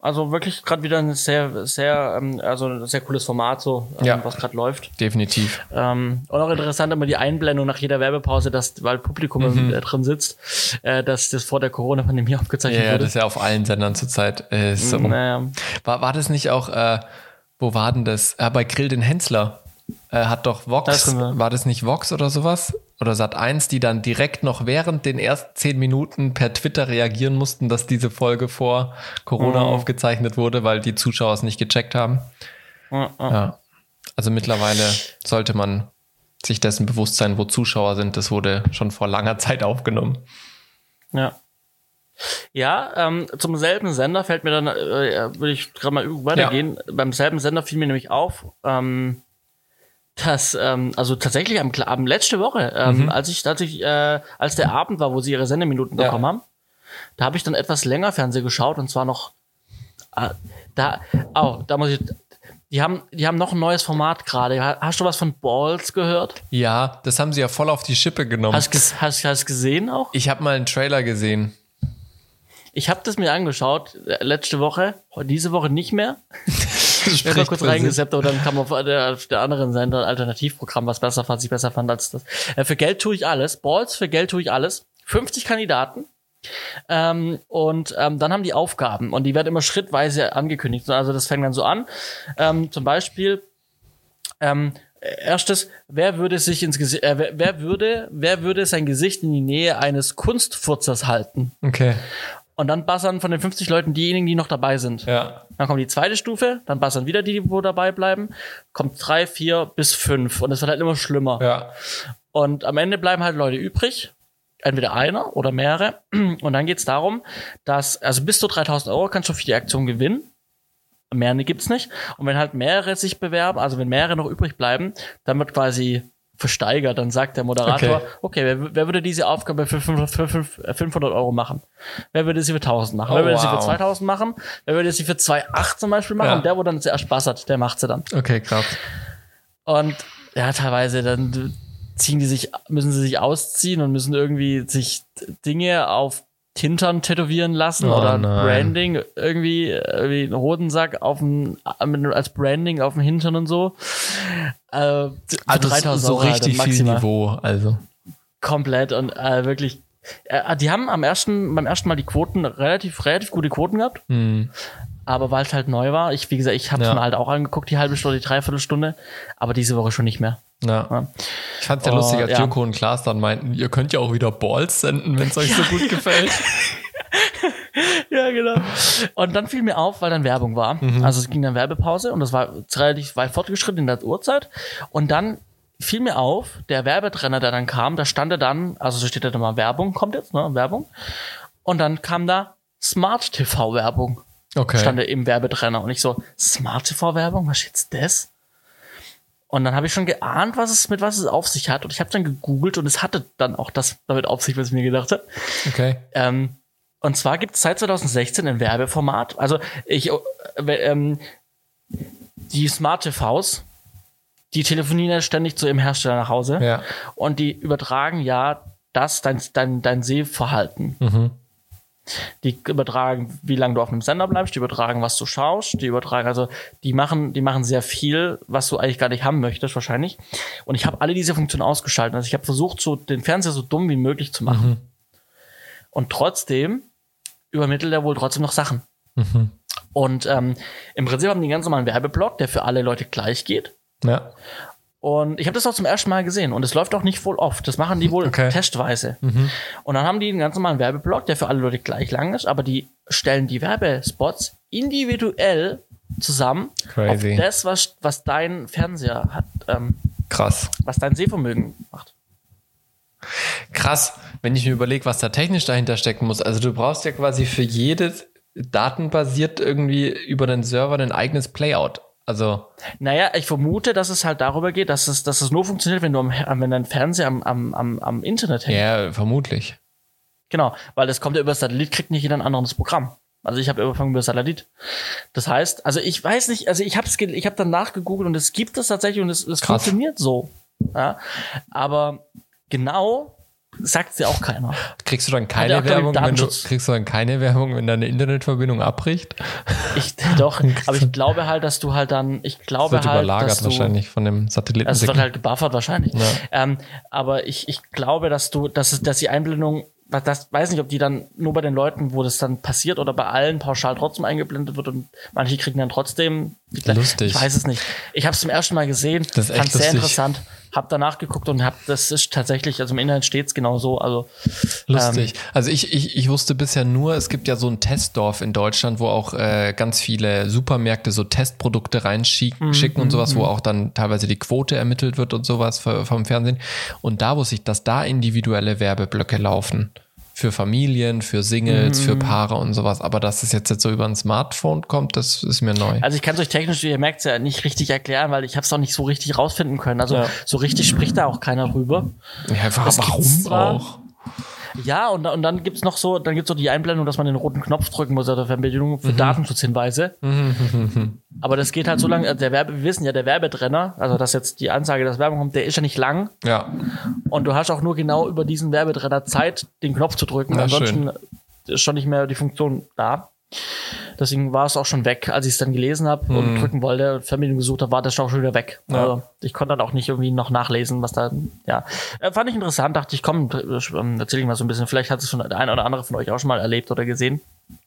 also wirklich gerade wieder ein sehr, sehr, ähm, also ein sehr cooles Format, so, ähm, Ja. was gerade läuft. Definitiv. Ähm, und auch interessant immer die Einblendung nach jeder Werbepause, dass, weil Publikum äh, drin sitzt, äh, dass das vor der Corona-Pandemie aufgezeichnet Mhm. Ja, ja, wurde. das ist ja auf allen Sendern zurzeit. Äh, so. Naja. War, war das nicht auch, äh, wo war denn das? Äh, bei Grill den Hensler. Äh, hat doch Das Vox, sein. war das nicht Vox oder sowas? Oder Sat 1, die dann direkt noch während den ersten zehn Minuten per Twitter reagieren mussten, dass diese Folge vor Corona Mhm. aufgezeichnet wurde, weil die Zuschauer es nicht gecheckt haben. Ja. Also mittlerweile sollte man sich dessen bewusst sein, wo Zuschauer sind. Das wurde schon vor langer Zeit aufgenommen. Ja. Ja, ähm, zum selben Sender fällt mir dann, äh, würde ich gerade mal weitergehen. Beim selben Sender fiel mir nämlich auf, ähm, dass, ähm, also tatsächlich am, am letzte Woche, ähm, als ich, als ich, äh, als der Abend war, wo sie ihre Sendeminuten Ja. bekommen haben, da habe ich dann etwas länger Fernsehen geschaut und zwar noch, äh, da, oh, da muss ich, die haben, die haben noch ein neues Format gerade. Ha- Hast du was von Balls gehört? Ja, das haben sie ja voll auf die Schippe genommen. Hast, hast, hast gesehen auch? ich habe mal einen Trailer gesehen. Ich habe das mir angeschaut, äh, letzte Woche, diese Woche nicht mehr. Ich habe kurz reingeseppt und dann kam auf der, auf der anderen Seite ein Alternativprogramm, was besser fand, was ich besser fand als das. Äh, für Geld tue ich alles. Balls, für Geld tue ich alles. 50 Kandidaten. Ähm, und ähm, dann haben die Aufgaben und die werden immer schrittweise angekündigt. Also das fängt dann so an. Ähm, zum Beispiel, ähm, erstes, wer würde sich ins Gesicht, äh, wer, wer würde, wer würde sein Gesicht in die Nähe eines Kunstfurzers halten? Okay. Und dann bassern von den 50 Leuten diejenigen, die noch dabei sind. Ja. Dann kommt die zweite Stufe, dann bassern wieder die, die wo dabei bleiben. Kommt drei, vier bis fünf. Und es wird halt immer schlimmer. Ja. Und am Ende bleiben halt Leute übrig. Entweder einer oder mehrere. Und dann geht's darum, dass, also bis zu 3000 Euro kannst du für die Aktion gewinnen. Mehr gibt's nicht. Und wenn halt mehrere sich bewerben, also wenn mehrere noch übrig bleiben, dann wird quasi versteigert. Dann sagt der Moderator, okay, okay wer, wer, würde diese Aufgabe für 500, für 500 Euro machen? Wer würde sie für 1000 machen? Oh, wer würde wow. sie für 2000 machen? Wer würde sie für 2,8 zum Beispiel machen? Ja. Und der, wo dann zuerst Spaß hat, der macht sie dann. Okay, krass. Und ja, teilweise dann ziehen die sich, müssen sie sich ausziehen und müssen irgendwie sich Dinge auf Hintern tätowieren lassen Oh oder nein. Branding irgendwie, irgendwie einen Hodensack auf dem, als Branding auf dem Hintern und so. Äh, Also 3000 so Euro halt richtig viel maximal. Niveau, also. Komplett und äh, wirklich. Äh, die haben am ersten, beim ersten Mal die Quoten relativ, relativ gute Quoten gehabt. Hm. Aber weil es halt neu war, ich, wie gesagt, ich habe es Ja. mir halt auch angeguckt, die halbe Stunde, die Dreiviertelstunde, aber diese Woche schon nicht mehr. Ja. Ja. Ich fand's ja Oh, lustig, als ja. Joko und Klaas dann meinten, ihr könnt ja auch wieder Balls senden, wenn es euch so gut gefällt. Ja, genau. Und dann fiel mir auf, weil dann Werbung war. Also es ging dann Werbepause und das war relativ weit fortgeschritten in der Uhrzeit. Und dann fiel mir auf, der Werbetrenner, der dann kam, da stand er dann, also so steht da mal Werbung, kommt jetzt, ne, Werbung. Und dann kam da Smart TV Werbung. Okay. Stand er im Werbetrenner. Und ich so, Smart TV Werbung, was ist jetzt das? Und dann habe ich schon geahnt, was es mit was es auf sich hat. Und ich habe dann gegoogelt und es hatte dann auch das damit auf sich, was ich mir gedacht habe. Okay. Ähm, und zwar gibt es seit 2016 ein Werbeformat. Also ich, äh, ähm, die Smart TVs, die telefonieren ja ständig zu ihrem Hersteller nach Hause Ja. und die übertragen ja das, dein, dein, dein Sehverhalten. Mhm. Die übertragen, wie lange du auf einem Sender bleibst, die übertragen, was du schaust, die übertragen, also die machen, die machen sehr viel, was du eigentlich gar nicht haben möchtest, wahrscheinlich. Und ich habe alle diese Funktionen ausgeschaltet. Also ich habe versucht, so den Fernseher so dumm wie möglich zu machen. Und trotzdem übermittelt er wohl trotzdem noch Sachen. Mhm. Und ähm, im Prinzip haben die einen ganz normalen Werbeblock, der für alle Leute gleich geht. Ja. Und ich habe das auch zum ersten Mal gesehen. Und es läuft auch nicht wohl oft. Das machen die wohl Okay. testweise. Und dann haben die einen ganz normalen Werbeblock, der für alle Leute gleich lang ist, aber die stellen die Werbespots individuell zusammen Crazy. auf das, was, was dein Fernseher hat, ähm, Krass. was dein Sehvermögen macht. Krass, wenn ich mir überlege, was da technisch dahinter stecken muss. Also du brauchst ja quasi für jedes datenbasiert irgendwie über den Server ein eigenes Playout. Also, Naja, ich vermute, dass es halt darüber geht, dass es, dass es nur funktioniert, wenn du am, wenn dein Fernseher am, am, am, am Internet hängt. ja, vermutlich. Genau, weil das kommt ja über Satellit, kriegt nicht jeder ein anderes Programm. Also ich habe überfangen über Satellit. Das heißt, also ich weiß nicht, also ich habe es, ich habe dann nachgegoogelt und es gibt es tatsächlich und es, es Krass. funktioniert so. Ja, aber genau sagt ja auch keiner. Kriegst du dann keine Werbung, wenn du, kriegst du dann keine Werbung, wenn deine Internetverbindung abbricht? Ich doch, aber ich glaube halt, dass du halt dann, ich Das glaube wird halt, dass überlagert du, wahrscheinlich von dem Satelliten. Also es wird halt gebuffert wahrscheinlich. Ja. Ähm, aber ich, ich glaube, dass du, dass, es, dass die Einblendung, was- das weiß nicht, ob die dann nur bei den Leuten, wo das dann passiert oder bei allen pauschal trotzdem eingeblendet wird und manche kriegen dann trotzdem. Lustig. Ich weiß es nicht. Ich habe es zum ersten Mal gesehen, Das ist echt fand sehr lustig. interessant, hab danach geguckt und hab, das ist tatsächlich, also im Internet steht's genau so. Also Lustig. also ich, ich, ich wusste bisher nur, es gibt ja so ein Testdorf in Deutschland, wo auch äh, ganz viele Supermärkte so Testprodukte reinschicken schicken und sowas, wo auch dann teilweise die Quote ermittelt wird und sowas vom Fernsehen. Und da wusste ich, dass da individuelle Werbeblöcke laufen. Für Familien, für Singles, für Paare und sowas. Aber dass es jetzt, jetzt so über ein Smartphone kommt, das ist mir neu. Also ich kann es euch technisch, ihr merkt ja, nicht richtig erklären, weil ich habe es auch nicht so richtig rausfinden können. Also Ja. so richtig spricht da auch keiner drüber. Ja, warum auch? Ja, und, und dann gibt's noch so, dann gibt's so die Einblendung, dass man den roten Knopf drücken muss oder Fernbedienung Mhm. für Datenschutzhinweise. Aber das geht halt so lange, der Werbe, wir wissen ja, der Werbetrenner, also dass jetzt die Ansage, dass Werbung kommt, der ist ja nicht lang. Ja, Und du hast auch nur genau über diesen Werbetrenner Zeit, den Knopf zu drücken. Na, Ansonsten ist schon nicht mehr die Funktion da. Deswegen war es auch schon weg, als ich es dann gelesen habe und drücken wollte, Fernbedienung gesucht habe, war das auch schon wieder weg. Ja. Also ich konnte dann auch nicht irgendwie noch nachlesen, was da, ja. Äh, fand ich interessant, dachte ich, komm, ähm, erzähl ich mal so ein bisschen. Vielleicht hat es schon der eine oder andere von euch auch schon mal erlebt oder gesehen.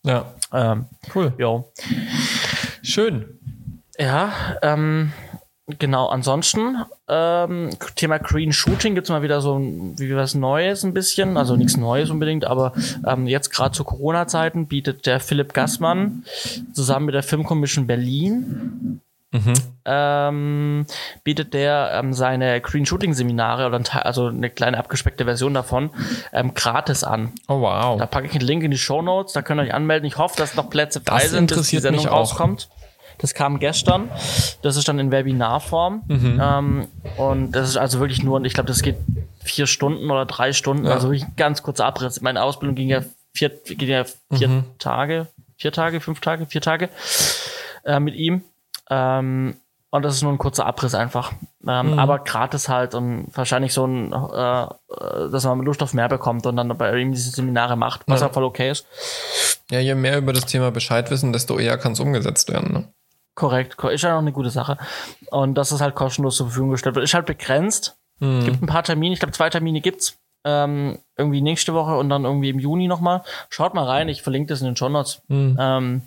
Ja, Ähm, cool. jo. Schön. Ja, ähm, genau. Ansonsten, ähm, Thema Green Shooting gibt's mal wieder so ein- wie was Neues ein bisschen. Also nichts Neues unbedingt, aber ähm, jetzt gerade zu Corona-Zeiten bietet der Philipp Gassmann zusammen mit der Filmkommission Berlin ähm, bietet der ähm, seine Green Shooting Seminare oder ein also eine kleine abgespeckte Version davon ähm, gratis an. Oh, wow. Da packe ich einen Link in die Show Notes, da könnt ihr euch anmelden. Ich hoffe, dass noch Plätze frei Das sind, bis die Sendung rauskommt. Das kam gestern. Das ist dann in Webinarform. Mhm. Ähm, und das ist also wirklich nur, ich glaube, das geht vier Stunden oder drei Stunden. Ja. Also wirklich ein ganz kurzer Abriss. Meine Ausbildung ging ja vier, ging ja vier Mhm. Tage, vier Tage, fünf Tage, vier Tage äh, mit ihm. Ähm, und das ist nur ein kurzer Abriss einfach. Ähm, Mhm. Aber gratis halt und wahrscheinlich so ein, äh, äh, dass man Lust auf mehr bekommt und dann bei ihm diese Seminare macht, was Ja. auch voll okay ist. Ja, je mehr über das Thema Bescheid wissen, desto eher kann es umgesetzt werden. Ne? Korrekt, ko- ist ja auch eine gute Sache. Und dass es halt kostenlos zur Verfügung gestellt wird. Ist halt begrenzt. Mhm. Gibt ein paar Termine, ich glaube zwei Termine gibt's. Ähm, irgendwie nächste Woche und dann irgendwie im Juni nochmal. Schaut mal rein, ich verlinke das in den Show Notes. Mhm. Ähm,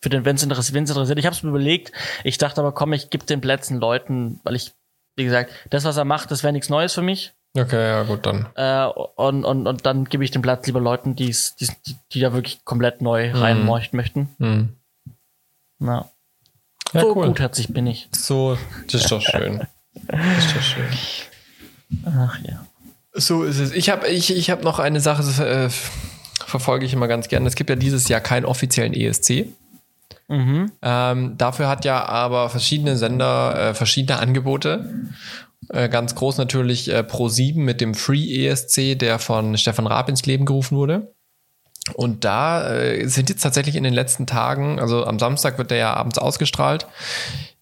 für den, wenn es interessiert, wenn's interessiert. Ich habe es mir überlegt. Ich dachte aber, komm, ich gebe den Plätzen Leuten, weil ich, wie gesagt, das, was er macht, das wäre nichts Neues für mich. Okay, ja, gut, dann. Äh, und, und, und dann gebe ich den Platz lieber Leuten, die's, die's, die, die da wirklich komplett neu rein möchten- möchten. Mhm. Ja. Ja, so cool. gutherzig bin ich. So, das ist doch schön. Das ist doch schön. Ach ja. So ist es. Ich habe ich, ich hab noch eine Sache, das äh, verfolge ich immer ganz gerne. Es gibt ja dieses Jahr keinen offiziellen ESC. Mhm. Ähm, dafür hat ja aber verschiedene Sender äh, verschiedene Angebote. Äh, ganz groß natürlich äh, Pro7 mit dem Free ESC, der von Stefan Raab ins Leben gerufen wurde. Und da äh, sind jetzt tatsächlich in den letzten Tagen, also am Samstag wird der ja abends ausgestrahlt.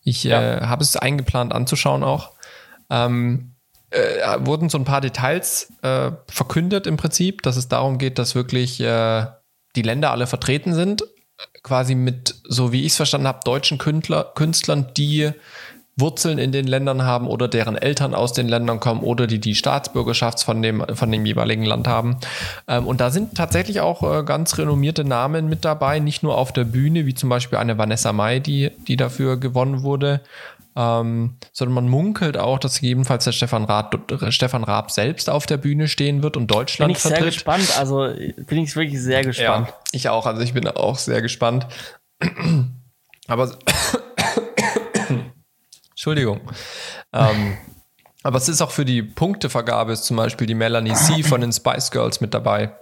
Ich Ja. äh, habe es eingeplant anzuschauen auch. Ähm, äh, wurden so ein paar Details äh, verkündet im Prinzip, dass es darum geht, dass wirklich äh, die Länder alle vertreten sind, quasi mit, so wie ich es verstanden habe, deutschen Künstler, Künstlern, die Wurzeln in den Ländern haben oder deren Eltern aus den Ländern kommen oder die die Staatsbürgerschaft von dem, von dem jeweiligen Land haben. Ähm, und da sind tatsächlich auch äh, ganz renommierte Namen mit dabei, nicht nur auf der Bühne, wie zum Beispiel eine Vanessa Mai, die, die dafür gewonnen wurde, ähm, sondern man munkelt auch, dass gegebenenfalls der Stefan Raab, Stefan Raab selbst auf der Bühne stehen wird und Bin Deutschland ich sehr vertritt. gespannt. Also bin ich wirklich sehr gespannt. Ja, ich auch. Also ich bin auch sehr gespannt. Aber Entschuldigung. Ähm, aber es ist auch für die Punktevergabe ist zum Beispiel die Melanie C. von den Spice Girls mit dabei.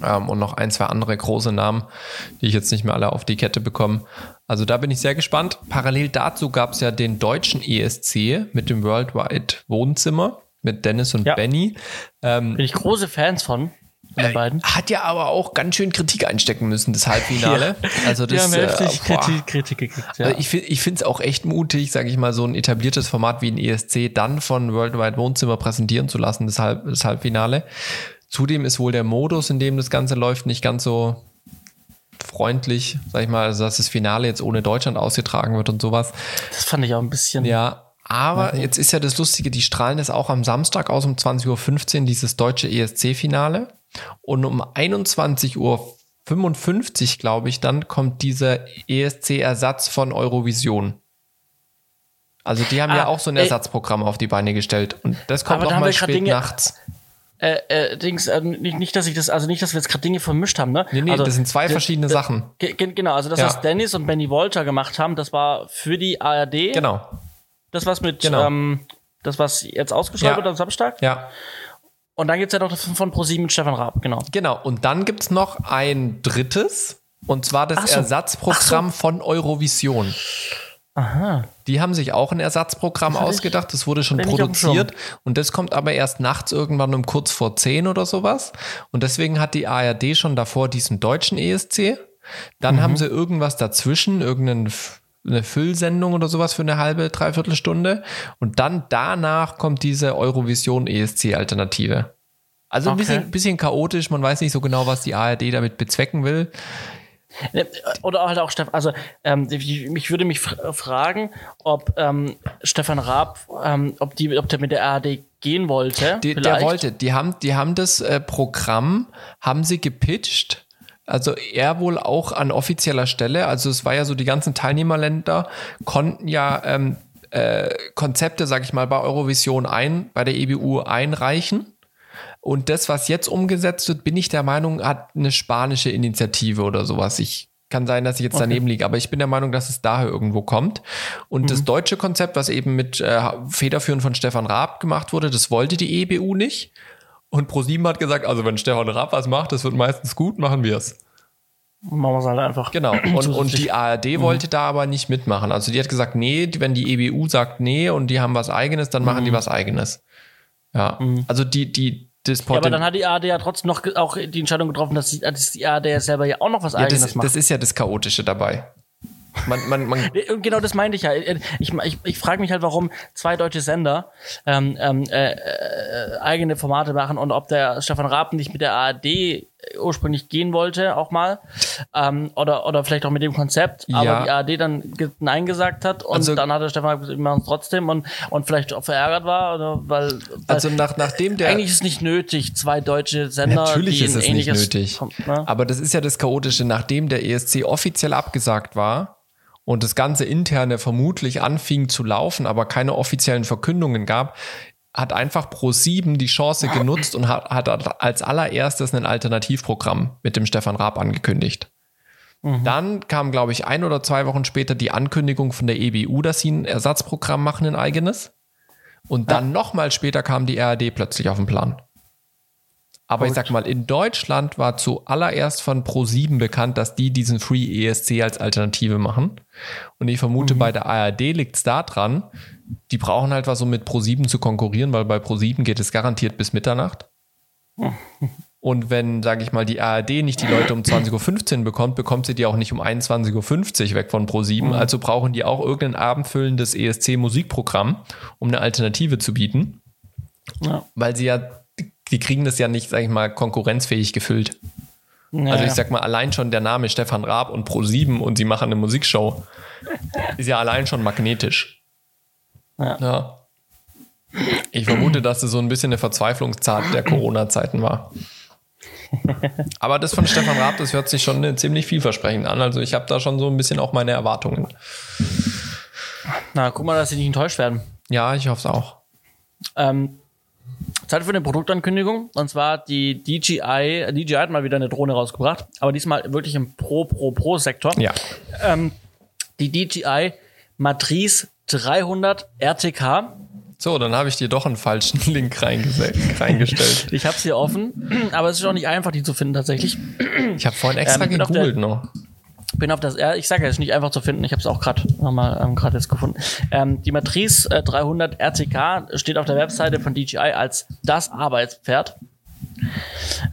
Ähm, und noch ein, zwei andere große Namen, die ich jetzt nicht mehr alle auf die Kette bekomme. Also da bin ich sehr gespannt. Parallel dazu gab es ja den deutschen ESC mit dem Worldwide Wohnzimmer mit Dennis und Ja. Benny. Ähm, Bin ich große Fans von, beiden. hat ja aber auch ganz schön Kritik einstecken müssen, das Halbfinale. Also Die das, haben heftig äh. Kritik, Kritik gekriegt. Ja. Also ich ich finde es auch echt mutig, sage ich mal, so ein etabliertes Format wie ein ESC dann von Worldwide Wohnzimmer präsentieren zu lassen, das, Halb, das Halbfinale. Zudem ist wohl der Modus, in dem das Ganze läuft, nicht ganz so freundlich, sag ich mal, also dass das Finale jetzt ohne Deutschland ausgetragen wird und sowas. das fand ich auch ein bisschen. Ja, aber jetzt ist ja das Lustige, die strahlen es auch am Samstag aus um 20.15 Uhr, dieses deutsche ESC-Finale. Und um 21.55 Uhr, glaube ich, dann kommt dieser ESC-Ersatz von Eurovision. Also die haben ja Ah, auch so ein ey. Ersatzprogramm auf die Beine gestellt. Und das kommt Aber da mal spät Dinge- nachts. Äh, äh, Dings, äh, nicht, nicht, dass ich das, also nicht, dass wir jetzt gerade Dinge vermischt haben, ne? Nee, nee, also, das sind zwei verschiedene Sachen. ge- ge- Genau, also das, Ja. was Dennis und Benny Wolter gemacht haben, das war für die ARD. Genau. Das, was mit, Genau. ähm, das, was jetzt ausgestrahlt Ja. wird am Samstag. Ja, Und dann gibt's ja noch das von ProSieben mit Stefan Raab, genau. genau. Und dann gibt's noch ein drittes. Und zwar das so. Ersatzprogramm von Eurovision. Aha. Die haben sich auch ein Ersatzprogramm ich- ausgedacht, das wurde schon produziert und das kommt aber erst nachts irgendwann um kurz vor 10 oder sowas. Und deswegen hat die ARD schon davor diesen deutschen ESC. Dann Mhm. haben sie irgendwas dazwischen, irgendeine eine Füllsendung oder sowas für eine halbe, dreiviertel Stunde. Und dann danach kommt diese Eurovision ESC-Alternative. Also ein Okay. bisschen, bisschen chaotisch, man weiß nicht so genau, was die ARD damit bezwecken will. Ne, Oder halt auch Stefan, also ähm, ich, würde mich fr- fragen, ob ähm, Stefan Raab, ähm, ob, die, ob der mit der ARD gehen wollte. Die, der wollte, die haben, die haben das äh, Programm, haben sie gepitcht. Also er wohl auch an offizieller Stelle. Also es war ja so, die ganzen Teilnehmerländer konnten ja ähm, äh, Konzepte, sag ich mal, bei Eurovision ein, bei der EBU einreichen. Und das, was jetzt umgesetzt wird, bin ich der Meinung, hat eine spanische Initiative oder sowas. Ich kann sein, dass ich jetzt daneben liege, aber ich bin der Meinung, dass es daher irgendwo kommt. Und das deutsche Konzept, was eben mit äh, Federführen von Stefan Raab gemacht wurde, das wollte die EBU nicht. Und ProSieben hat gesagt, also wenn Stefan Raab was macht, das wird meistens gut, machen wir es. Machen wir es halt einfach. Genau. Und, und die ARD wollte da aber nicht mitmachen. Also die hat gesagt, nee, wenn die EBU sagt nee und die haben was eigenes, dann machen die was eigenes. Ja. Also die, die, das Ja, aber dann hat die ARD ja trotzdem noch auch die Entscheidung getroffen, dass die, dass die ARD ja selber ja auch noch was ja, Eigenes das, macht. das ist ja das Chaotische dabei. Man, man, man, Und genau das meinte ich ja. Ich, ich, ich frage mich halt, warum zwei deutsche Sender ähm, ähm, äh, äh, eigene Formate machen und ob der Stefan Raab nicht mit der ARD ursprünglich gehen wollte, auch mal. Ähm, oder, oder vielleicht auch mit dem Konzept, aber Ja. die ARD dann Nein gesagt hat und Also- dann hat der Stefan gesagt, wir machen es trotzdem und, und vielleicht auch verärgert war, oder, weil, weil also nach, nachdem der. eigentlich ist es nicht nötig, zwei deutsche Sender, Natürlich ist es nicht nötig. Kom- ne? Aber das ist ja das Chaotische, nachdem der ESC offiziell abgesagt war und das ganze interne vermutlich anfing zu laufen, aber keine offiziellen Verkündungen gab, hat einfach Pro7 die Chance genutzt und hat, hat als allererstes ein Alternativprogramm mit dem Stefan Raab angekündigt. Dann kam, glaube ich, ein oder zwei Wochen später die Ankündigung von der EBU, dass sie ein Ersatzprogramm machen, ein eigenes. Und dann nochmal später kam die ARD plötzlich auf den Plan. Aber ich sag mal, in Deutschland war zuallererst von Pro7 bekannt, dass die diesen Free ESC als Alternative machen. Und ich vermute, bei der ARD liegt es daran, die brauchen halt was, um mit Pro7 zu konkurrieren, weil bei Pro7 geht es garantiert bis Mitternacht. Und wenn, sage ich mal, die ARD nicht die Leute um 20.15 Uhr bekommt, bekommt sie die auch nicht um 21.50 Uhr weg von Pro7. Also brauchen die auch irgendein abendfüllendes ESC-Musikprogramm, um eine Alternative zu bieten. Ja. Weil sie ja, die kriegen das ja nicht, sag ich mal, konkurrenzfähig gefüllt. Ja, Also ich sag mal, allein schon der Name Stefan Raab und Pro7 und sie machen eine Musikshow, ist ja allein schon magnetisch. Ja. ja. Ich vermute, dass es so ein bisschen eine Verzweiflungstat der Corona-Zeiten war. Aber das von Stefan Raab, das hört sich schon ziemlich vielversprechend an. Also ich habe da schon so ein bisschen auch meine Erwartungen. Na, guck mal, dass sie nicht enttäuscht werden. Ja, ich hoffe es auch. Ähm, Zeit für eine Produktankündigung. Und zwar die DJI. DJI hat mal wieder eine Drohne rausgebracht, aber diesmal wirklich im Pro-Pro-Pro-Sektor. Ja. Ähm, die DJI Matrice 300 RTK. So, dann habe ich dir doch einen falschen Link reingestellt. Ich habe sie offen, aber es ist auch nicht einfach, die zu finden tatsächlich. Ich habe vorhin extra Ähm, auf der- gegoogelt noch. Bin auf das, ja, ich sage ja, es ist nicht einfach zu finden. Ich habe es auch gerade nochmal ähm, gerade jetzt gefunden. Ähm, die Matrice äh, 300 RTK steht auf der Webseite von DJI als das Arbeitspferd.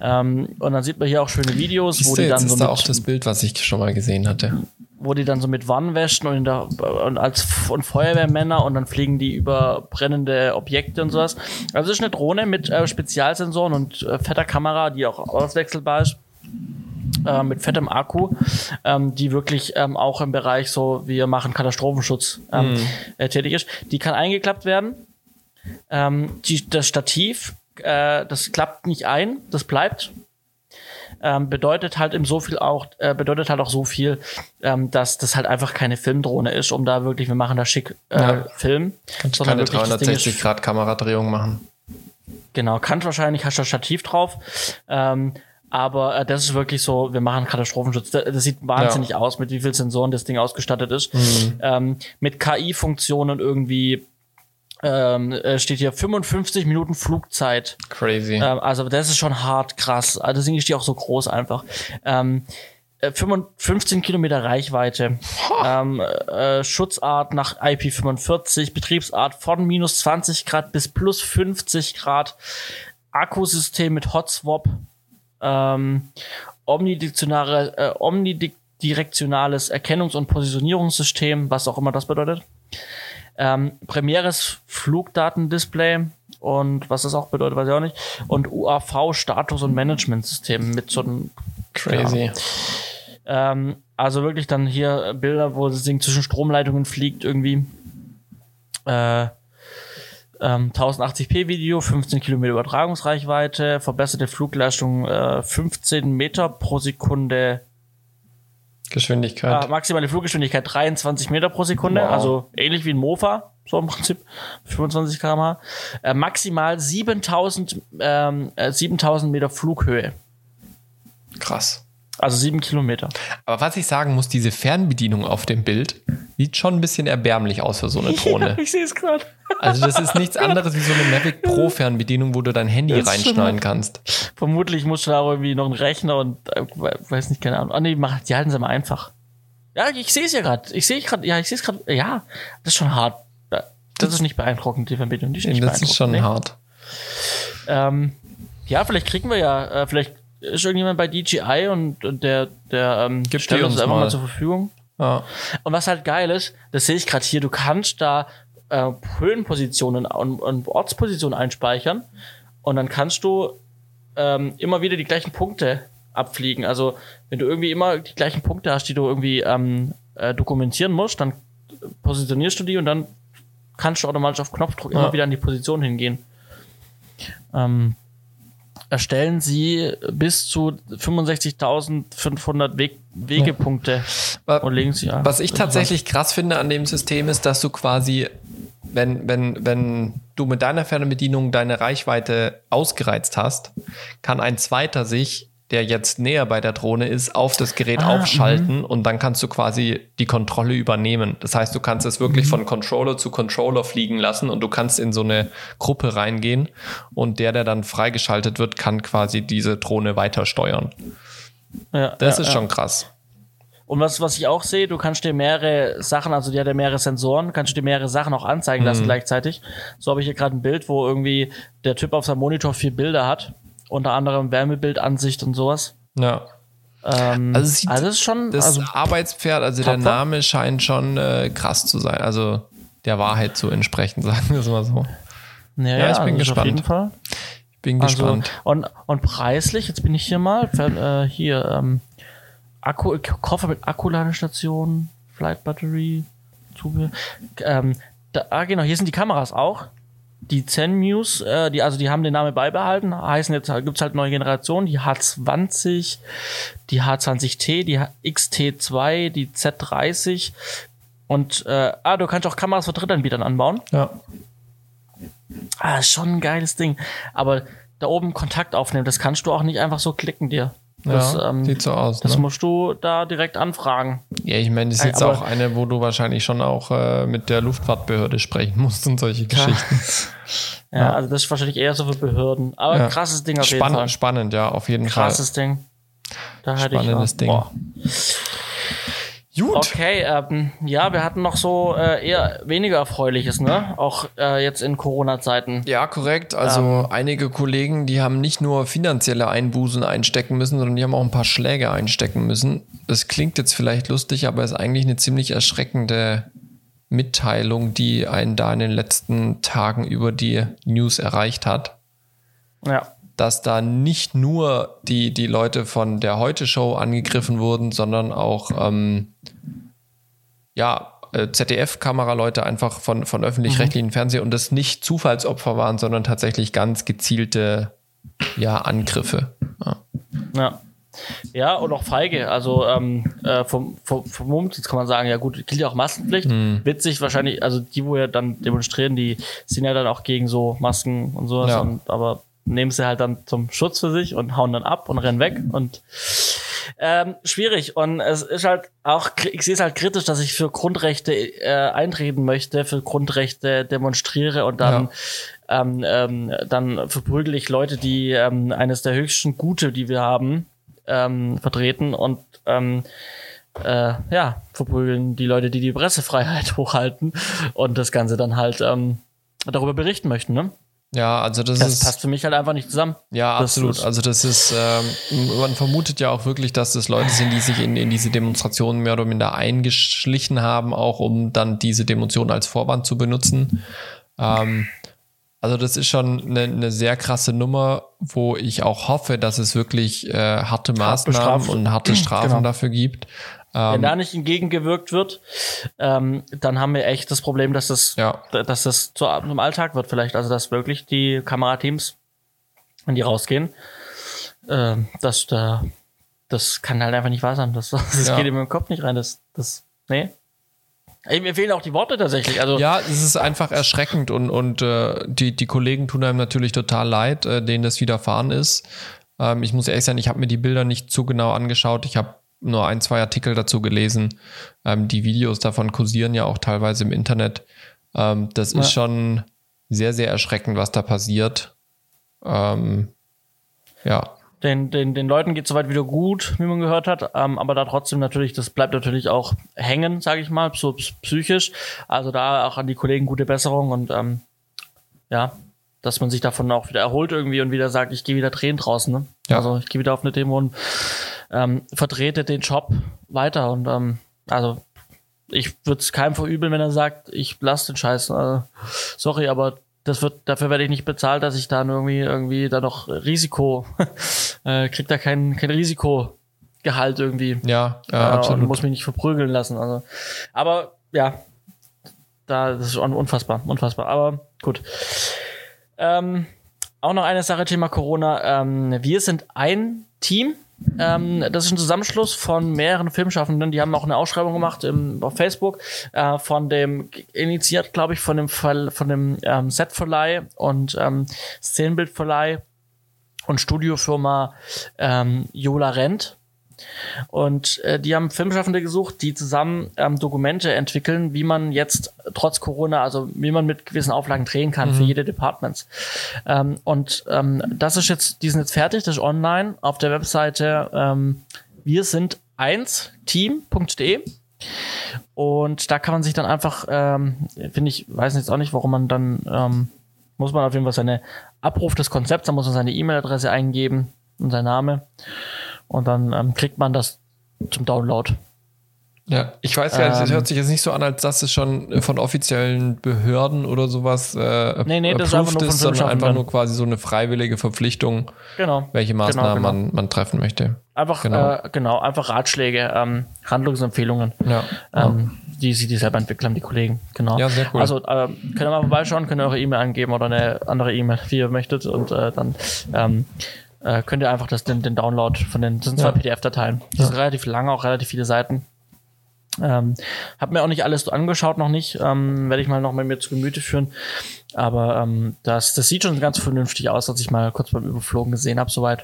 Ähm, und dann sieht man hier auch schöne Videos, wo Siehst du, die jetzt dann so ist da auch das Bild, was ich schon mal gesehen hatte. wo die dann so mit Wannen wäschen und, in der, und als und Feuerwehrmänner und dann fliegen die über brennende Objekte und sowas. Also es ist eine Drohne mit äh, Spezialsensoren und äh, fetter Kamera, die auch auswechselbar ist. Äh, mit fettem Akku, ähm, die wirklich ähm, auch im Bereich so, wir machen Katastrophenschutz ähm, äh, tätig ist. Die kann eingeklappt werden. Ähm, die, das Stativ, äh, das klappt nicht ein, das bleibt ähm, bedeutet halt im so viel auch, äh, bedeutet halt auch so viel, ähm, dass das halt einfach keine Filmdrohne ist, um da wirklich, wir machen da schick äh, Ja. Film. Kannst sondern keine wirklich das Ding ist- 360 Grad Kameradrehung machen. Genau, kann wahrscheinlich, hast du das Stativ drauf. Ähm, aber äh, das ist wirklich so, wir machen Katastrophenschutz. Das, das sieht wahnsinnig aus, mit wie viel Sensoren das Ding ausgestattet ist. Ähm, mit KI-Funktionen irgendwie ähm, äh, steht hier 55 Minuten Flugzeit. Crazy. Ähm, also das ist schon hart krass. Also Deswegen ist die auch so groß einfach. Ähm, äh, 55 15 Kilometer Reichweite, ähm, äh, Schutzart nach IP45, Betriebsart von minus 20 Grad bis plus 50 Grad, Akkusystem mit Hotswap, ähm, omnidirektionale, äh, omnidirektionales Erkennungs- und Positionierungssystem, was auch immer das bedeutet. Ähm, primäres Flugdatendisplay und was das auch bedeutet, weiß ich auch nicht. Und UAV-Status- und Managementsystem mit so einem Crazy. Ähm, also wirklich dann hier Bilder, wo das Ding zwischen Stromleitungen fliegt irgendwie. Äh, ähm, 1080p Video, 15 Kilometer Übertragungsreichweite, verbesserte Flugleistung äh, 15 Meter pro Sekunde. Geschwindigkeit. Äh, maximale Fluggeschwindigkeit 23 Meter pro Sekunde, Wow. also ähnlich wie ein Mofa, so im Prinzip 25 km/h. Äh, maximal 7000 ähm, äh, 7000 Meter Flughöhe, Krass. Also 7 Kilometer. Aber was ich sagen muss, diese Fernbedienung auf dem Bild sieht schon ein bisschen erbärmlich aus für so eine Drohne. ich sehe es gerade. Also das ist nichts anderes wie so eine Mavic Pro Fernbedienung, wo du dein Handy Das reinschneiden kannst. Vermutlich musst du da irgendwie noch einen Rechner und äh, weiß nicht, keine Ahnung. Ah, nee, mach, die halten sie mal einfach. Ja, ich sehe es ja gerade. Ich sehe gerade, ja, ich sehe es gerade. Ja, das ist schon hart. Ja, Das ist nicht beeindruckend, die Verbindung. Die ist nicht Das ist schon beeindruckend, hart. nee. Ähm, ja, vielleicht kriegen wir ja, äh, vielleicht ist irgendjemand bei DJI und, und der, der ähm, Gibt stellt uns einfach mal. mal. zur Verfügung. Ja. Und was halt geil ist, das sehe ich gerade hier, du kannst da äh, Höhenpositionen und, und Ortspositionen einspeichern und dann kannst du ähm, immer wieder die gleichen Punkte abfliegen. Also wenn du irgendwie immer die gleichen Punkte hast, die du irgendwie ähm, äh, dokumentieren musst, dann positionierst du die und dann kannst du automatisch auf Knopfdruck Ja. immer wieder an die Position hingehen. Ähm, erstellen sie bis zu 65.500 Weg Wegepunkte Wa- und legen sie an. Was ich tatsächlich krass finde an dem System ist, dass du quasi, wenn, wenn, wenn du mit deiner Fernbedienung deine Reichweite ausgereizt hast, kann ein zweiter sich, der jetzt näher bei der Drohne ist, auf das Gerät Ah, aufschalten und dann kannst du quasi die Kontrolle übernehmen. Das heißt, du kannst es wirklich von Controller zu Controller fliegen lassen und du kannst in so eine Gruppe reingehen und der, der dann freigeschaltet wird, kann quasi diese Drohne weiter steuern. Ja, Das ja, ist ja. schon krass. Und was, was ich auch sehe, du kannst dir mehrere Sachen, also die hat ja mehrere Sensoren, kannst du dir mehrere Sachen auch anzeigen Mhm. lassen gleichzeitig. So habe ich hier gerade ein Bild, wo irgendwie der Typ auf seinem Monitor vier Bilder hat. Unter anderem Wärmebildansicht und sowas. Ja. Ähm, Also es sieht- also das ist schon, Das also, Arbeitspferd, also der tapfer. Name scheint schon äh, krass zu sein. Also der Wahrheit zu entsprechen, sagen wir es mal so. ja, ja, ich bin also gespannt. Auf jeden Fall. Ich bin Also, gespannt. und, und preislich, jetzt bin ich hier mal, äh, hier, ähm, Akku, Koffer mit Akkuladestation, Flight Battery, Zubehör. Ähm, da, ah, genau, hier sind die Kameras auch. Die Zenmuse, äh, die, also die haben den Namen beibehalten, heißen jetzt, gibt's halt neue Generationen, die H20, die H20T, die XT2, die Z30 und, äh, ah, du kannst auch Kameras von Drittanbietern anbauen. Ja. Ah, ist schon ein geiles Ding. Aber da oben Kontakt aufnehmen, das kannst du auch nicht einfach so klicken dir. Das, ja, ähm, sieht so aus. das Ne? musst du da direkt anfragen. Ja, ich meine, das ist jetzt Aber- auch eine, wo du wahrscheinlich schon auch äh, mit der Luftfahrtbehörde sprechen musst und solche Geschichten. Ja, Ja. also das ist wahrscheinlich eher so für Behörden. Aber Ja. krasses Ding auf jeden Fall. Spannend, ja, auf jeden Krasses Ding. Da hätte ich Spannendes auch- Ding. Boah. Gut. Okay, ähm, ja, wir hatten noch so äh, eher weniger Erfreuliches, ne? Auch äh, jetzt in Corona-Zeiten. Ja, korrekt. Also Ähm. einige Kollegen, die haben nicht nur finanzielle Einbußen einstecken müssen, sondern die haben auch ein paar Schläge einstecken müssen. Das klingt jetzt vielleicht lustig, aber ist eigentlich eine ziemlich erschreckende Mitteilung, die einen da in den letzten Tagen über die News erreicht hat. Ja. Dass da nicht nur die, die Leute von der Heute-Show angegriffen wurden, sondern auch ähm, ja, äh, ZDF-Kameraleute einfach von, von öffentlich-rechtlichen Fernsehen und das nicht Zufallsopfer waren, sondern tatsächlich ganz gezielte ja, Angriffe. Ja. Ja. Ja, und auch feige. Also ähm, äh, vom, vom, vom Moment, jetzt kann man sagen, ja gut, gilt ja auch Maskenpflicht. Hm. Witzig wahrscheinlich, also die, wo ja dann demonstrieren, die sind ja dann auch gegen so Masken und sowas. Ja. Und, aber nehmen sie halt dann zum Schutz für sich und hauen dann ab und rennen weg. Und ähm, schwierig. Und es ist halt auch, ich sehe es halt kritisch, dass ich für Grundrechte äh, eintreten möchte, für Grundrechte demonstriere und dann ähm, ähm, dann verprügel ich Leute, die ähm, eines der höchsten Gute, die wir haben, ähm, vertreten und ähm, äh, ja, verprügeln die Leute, die die Pressefreiheit hochhalten und das Ganze dann halt ähm, darüber berichten möchten. Ne? Ja, also das, Das ist. passt für mich halt einfach nicht zusammen. Ja, Das absolut. also das ist, ähm, man vermutet ja auch wirklich, dass das Leute sind, die sich in, in diese Demonstrationen mehr oder minder eingeschlichen haben, auch um dann diese Demonstration als Vorwand zu benutzen. Ähm, Also das ist schon eine, eine sehr krasse Nummer, wo ich auch hoffe, dass es wirklich äh, harte Maßnahmen bestraft. und harte Strafen Genau. dafür gibt. Wenn Ähm, da nicht entgegengewirkt wird, ähm, dann haben wir echt das Problem, dass das, ja, dass das zu einem Alltag wird vielleicht. Also dass wirklich die Kamerateams, wenn die rausgehen, ähm, dass da, das kann halt einfach nicht wahr sein. Das, das Ja. geht in meinen Kopf nicht rein. Das, das, nee. Mir fehlen auch die Worte tatsächlich. Also ja, es ist einfach erschreckend und, und äh, die, die Kollegen tun einem natürlich total leid, äh, denen das widerfahren ist. Ähm, ich muss ehrlich sein, ich habe mir die Bilder nicht zu genau angeschaut. Ich habe nur ein, zwei Artikel dazu gelesen. Ähm, die Videos davon kursieren ja auch teilweise im Internet. Ähm, das Ja. ist schon sehr, sehr erschreckend, was da passiert. Ähm, ja, den, den, den Leuten geht soweit wieder gut, wie man gehört hat, ähm, aber da trotzdem natürlich, das bleibt natürlich auch hängen, sage ich mal, so psychisch. Also da auch an die Kollegen gute Besserung und ähm, ja, dass man sich davon auch wieder erholt irgendwie und wieder sagt, ich gehe wieder drehen draußen. Ne? Ja. Also ich gehe wieder auf eine Demo und ähm, vertrete den Job weiter und ähm, also ich würde es keinem verübeln, wenn er sagt, ich lasse den Scheiß. Äh, sorry, aber das wird, dafür werde ich nicht bezahlt, dass ich dann irgendwie, irgendwie da noch Risiko, äh, krieg da kein, kein Risikogehalt irgendwie. ja, äh, Äh, absolut. Und muss mich nicht verprügeln lassen. Also, aber ja, da das ist un- unfassbar, unfassbar. Aber gut. Ähm, auch noch eine Sache, Thema Corona. Ähm, wir sind ein Team. Ähm, das ist ein Zusammenschluss von mehreren Filmschaffenden. Die haben auch eine Ausschreibung gemacht im, auf Facebook äh, von dem initiiert, glaube ich, von dem Fall, von dem ähm, Setverleih und ähm, Szenenbildverleih und Studiofirma ähm, Jola Rent. Und äh, die haben Filmschaffende gesucht, die zusammen ähm, Dokumente entwickeln, wie man jetzt trotz Corona, also wie man mit gewissen Auflagen drehen kann für jede Departments. Ähm, und ähm, das ist jetzt, die sind jetzt fertig, das ist online auf der Webseite ähm, wir sind eins team.de und da kann man sich dann einfach, ähm, finde ich, weiß jetzt auch nicht, warum man dann, ähm, muss man auf jeden Fall seine Abruf des Konzepts, da muss man seine E-Mail-Adresse eingeben und sein Name und dann ähm, kriegt man das zum Download. Ja, ich weiß nicht, das Ähm, hört sich jetzt nicht so an, als dass es schon von offiziellen Behörden oder sowas äh, Nee, nee, das ist einfach nur ist, sondern einfach nur quasi so eine freiwillige Verpflichtung, Genau. welche Maßnahmen genau. Man, man treffen möchte. Einfach, Genau. genau, äh, genau einfach Ratschläge, ähm, Handlungsempfehlungen, Ja, ähm, die sie die selber entwickeln, die Kollegen. Genau. Ja, sehr cool. Also ähm, könnt ihr mal vorbeischauen, könnt ihr eure E-Mail angeben oder eine andere E-Mail, wie ihr möchtet, und äh, dann ähm, äh, könnt ihr einfach das, den, den Download von den, das sind zwei Ja. PDF-Dateien. Die sind relativ lang, auch relativ viele Seiten. Ähm, hab mir auch nicht alles so angeschaut, noch nicht. Ähm, Werde ich mal noch mit mir zu Gemüte führen. Aber ähm, das, das sieht schon ganz vernünftig aus, als ich mal kurz beim Überflogen gesehen habe, soweit.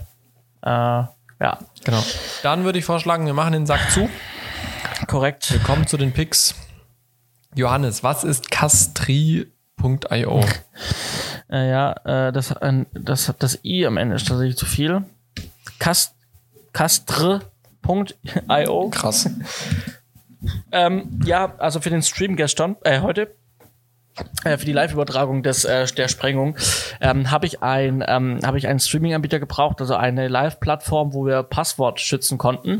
Äh, ja, genau. Dann würde ich vorschlagen, wir machen den Sack zu. korrekt. Wir kommen zu den Picks. Johannes, was ist Castri.io? Äh, ja, äh, das, äh, das, das I am Ende ist tatsächlich zu viel. Castre.io. Krass. Ähm, ja, also für den Stream gestern, äh, heute, äh, für die Live-Übertragung des äh, der Sprengung, ähm, habe ich ein ähm, habe ich einen Streaming-Anbieter gebraucht, also eine Live-Plattform, wo wir Passwort schützen konnten.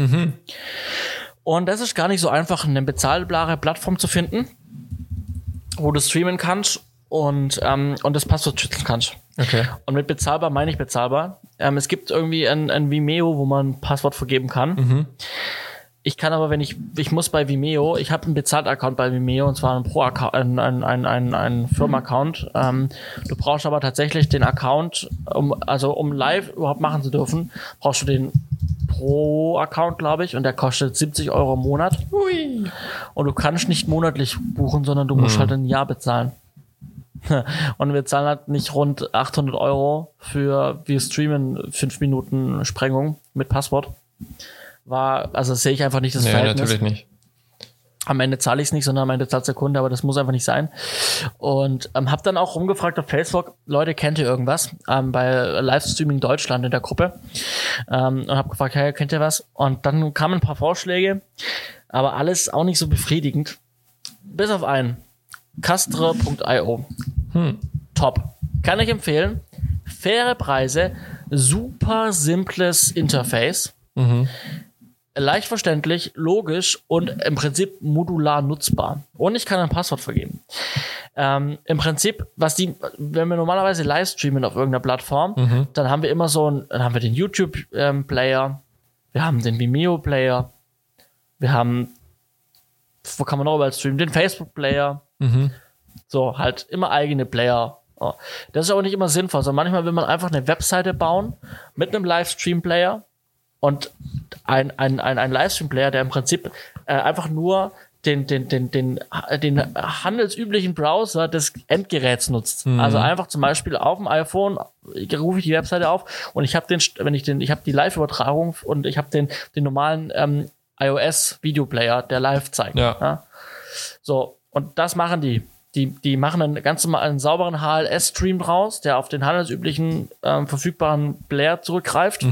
Und das ist gar nicht so einfach, eine bezahlbare Plattform zu finden, wo du streamen kannst und ähm, und das Passwort schützen kannst. Okay. Und mit bezahlbar meine ich bezahlbar. Ähm, es gibt irgendwie ein, ein Vimeo, wo man ein Passwort vergeben kann. Ich kann aber, wenn ich, ich muss bei Vimeo, ich habe einen Bezahlt-Account bei Vimeo und zwar einen Pro-Account, ein, ein, ein, ein, ein Firmen-Account. Ähm, du brauchst aber tatsächlich den Account, um, also um live überhaupt machen zu dürfen, brauchst du den Pro-Account, glaube ich, und der kostet 70 Euro im Monat. Ui. Und du kannst nicht monatlich buchen, sondern du musst halt ein Jahr bezahlen. Und wir zahlen halt nicht rund 800 Euro für, wir streamen 5 Minuten Sprengung mit Passwort. War, also sehe ich einfach nicht das Nee, Verhältnis. natürlich nicht. Am Ende zahle ich es nicht, sondern am Ende zahlt der Kunde, aber das muss einfach nicht sein. Und ähm, habe dann auch rumgefragt auf Facebook, Leute, kennt ihr irgendwas? Ähm, bei Livestreaming Deutschland in der Gruppe. Ähm, und habe gefragt, hey, kennt ihr was? Und dann kamen ein paar Vorschläge, aber alles auch nicht so befriedigend. Bis auf einen. Castre.io. Hm. Top. Kann ich empfehlen. Faire Preise, super simples Interface. Mhm. leicht verständlich, logisch und im Prinzip modular nutzbar. Und ich kann ein Passwort vergeben. Ähm, Im Prinzip, was die, wenn wir normalerweise live streamen auf irgendeiner Plattform, Mhm. dann haben wir immer so ein, dann haben wir den YouTube-Player, wir haben den Vimeo-Player, wir haben, wo kann man noch überall streamen, den Facebook-Player, Mhm. so, halt immer eigene Player. Ja. Das ist aber nicht immer sinnvoll, sondern manchmal will man einfach eine Webseite bauen mit einem Livestream-Player und ein, ein, ein, ein Livestream-Player, der im Prinzip äh, einfach nur den, den, den, den, den handelsüblichen Browser des Endgeräts nutzt. Also einfach zum Beispiel auf dem iPhone rufe ich die Webseite auf und ich habe den, wenn ich den, ich habe die Live-Übertragung und ich habe den, den normalen ähm, iOS-Videoplayer, der live zeigt. Ja. So, und das machen die. Die, die machen einen ganz normalen sauberen HLS-Stream draus, der auf den handelsüblichen ähm, verfügbaren Player zurückgreift.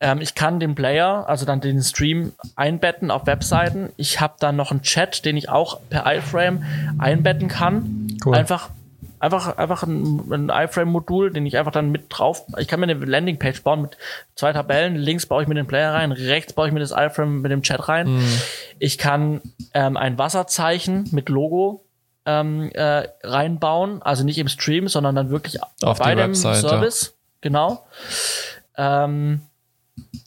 Ähm, ich kann den Player, also dann den Stream einbetten auf Webseiten. Ich habe dann noch einen Chat, den ich auch per iFrame einbetten kann. Cool. Einfach, einfach, einfach ein, ein iFrame-Modul, den ich einfach dann mit drauf. Ich kann mir eine Landingpage bauen mit zwei Tabellen. Links baue ich mir den Player rein, rechts baue ich mir das iFrame mit dem Chat rein. Ich kann ähm, ein Wasserzeichen mit Logo ähm, äh, reinbauen, also nicht im Stream, sondern dann wirklich Auf bei dem Webseite. Service. Genau. Ähm,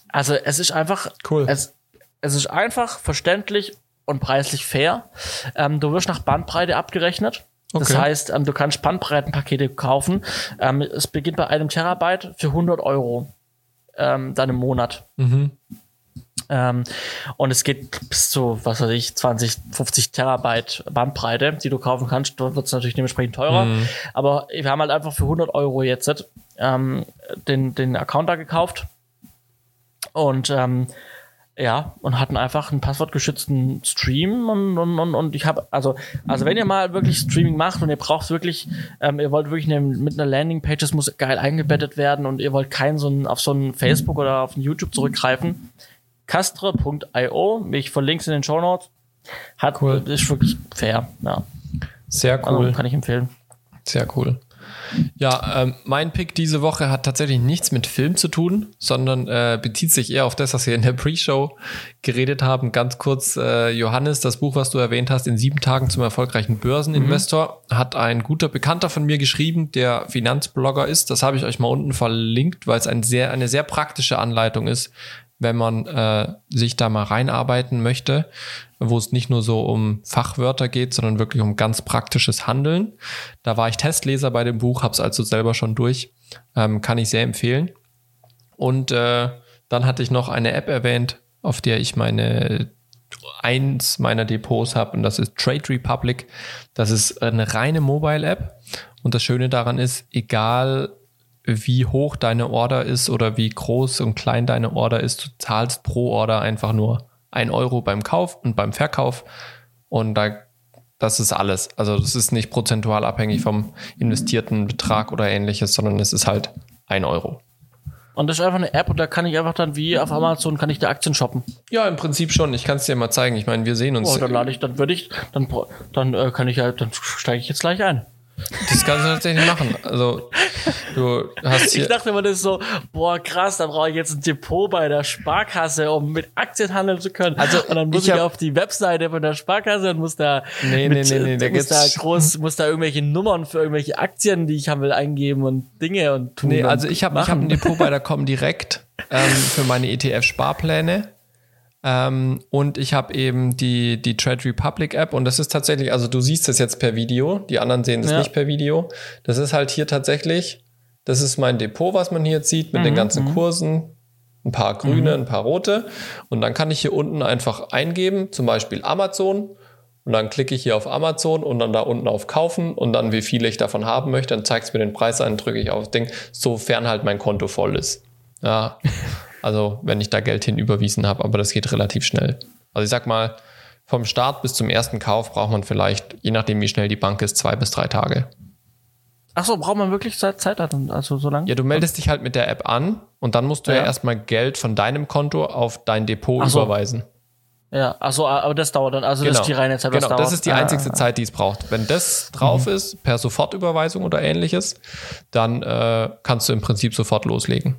also es ist einfach Cool. es, es ist einfach, verständlich und preislich fair. Ähm, du wirst nach Bandbreite abgerechnet. Das Okay. heißt, ähm, du kannst Bandbreitenpakete kaufen. Ähm, es beginnt bei einem Terabyte für 100 Euro ähm, dann im Monat. Mhm. Ähm, und es geht bis zu, was weiß ich, 20, 50 Terabyte Bandbreite, die du kaufen kannst. Dort wird es natürlich dementsprechend teurer. Aber wir haben halt einfach für 100 Euro jetzt ähm, den, den Account da gekauft. Und ähm, ja, und hatten einfach einen passwortgeschützten Stream und, und, und, und ich habe, also, also wenn ihr mal wirklich Streaming macht und ihr braucht wirklich, ähm, ihr wollt wirklich eine, mit einer Landingpage, das muss geil eingebettet werden und ihr wollt keinen so einen, auf so einen Facebook oder auf einen YouTube zurückgreifen, castre.io, ich verlinke es in den Show Notes, hat, Cool. ist wirklich fair, ja, Sehr also cool. kann ich empfehlen. Sehr cool. Ja, ähm, mein Pick diese Woche hat tatsächlich nichts mit Film zu tun, sondern äh, bezieht sich eher auf das, was wir in der Pre-Show geredet haben. Ganz kurz, äh, Johannes, das Buch, was du erwähnt hast, in sieben Tagen zum erfolgreichen Börseninvestor, hat ein guter Bekannter von mir geschrieben, der Finanzblogger ist. Das habe ich euch mal unten verlinkt, weil es ein sehr, eine sehr praktische Anleitung ist, wenn man äh, sich da mal reinarbeiten möchte, wo es nicht nur so um Fachwörter geht, sondern wirklich um ganz praktisches Handeln. Da war ich Testleser bei dem Buch, habe es also selber schon durch, ähm, kann ich sehr empfehlen. Und äh, dann hatte ich noch eine App erwähnt, auf der ich meine eins meiner Depots habe und das ist Trade Republic. Das ist eine reine Mobile-App und das Schöne daran ist, egal wie hoch deine Order ist oder wie groß und klein deine Order ist, du zahlst pro Order einfach nur ein Euro beim Kauf und beim Verkauf und da das ist alles. Also das ist nicht prozentual abhängig vom investierten Betrag oder ähnliches, sondern es ist halt ein Euro. Und das ist einfach eine App und da kann ich einfach dann wie auf Amazon kann ich da Aktien shoppen. Ja, im Prinzip schon. Ich kann es dir mal zeigen. Ich meine, wir sehen uns. Oh, dann lade ich, dann würde ich, dann, dann äh, kann ich ja, dann steige ich jetzt gleich ein. Das kannst du tatsächlich machen. Also, du hast Ich hier. dachte immer, das ist so, boah, krass, da brauche ich jetzt ein Depot bei der Sparkasse, um mit Aktien handeln zu können. Also, und dann muss ich ich, hab- auf die Webseite von der Sparkasse und muss da, Nee, mit, nee, nee, nee, muss da groß, muss da irgendwelche Nummern für irgendwelche Aktien, die ich haben will, eingeben und Dinge und tun. Nee, also ich habe ich hab ein Depot bei der Comdirect ähm, für meine ETF-Sparpläne. Ähm, und ich habe eben die, die Trade Republic App und das ist tatsächlich, also du siehst das jetzt per Video, die anderen sehen das Ja. nicht per Video. Das ist halt hier tatsächlich, das ist mein Depot, was man hier jetzt sieht, mit den ganzen Kursen. Ein paar grüne, ein paar rote. Und dann kann ich hier unten einfach eingeben, zum Beispiel Amazon. Und dann klicke ich hier auf Amazon und dann da unten auf Kaufen und dann wie viele ich davon haben möchte. Dann zeigt es mir den Preis an, drücke ich auf das Ding, sofern halt mein Konto voll ist. Ja, also wenn ich da Geld hin überwiesen habe, aber das geht relativ schnell. Also ich sag mal, vom Start bis zum ersten Kauf braucht man vielleicht, je nachdem wie schnell die Bank ist, zwei bis drei Tage. Ach so, braucht man wirklich Zeit, also so lange? Ja, du meldest dich halt mit der App an und dann musst du ja, Ja. erstmal Geld von deinem Konto auf dein Depot so. überweisen. Ja, ach so, aber das dauert dann, also das ist die reine Zeit, was genau, dauert. das ist die einzigste ah. Zeit, die es braucht. Wenn das drauf ist, per Sofortüberweisung oder ähnliches, dann äh, kannst du im Prinzip sofort loslegen.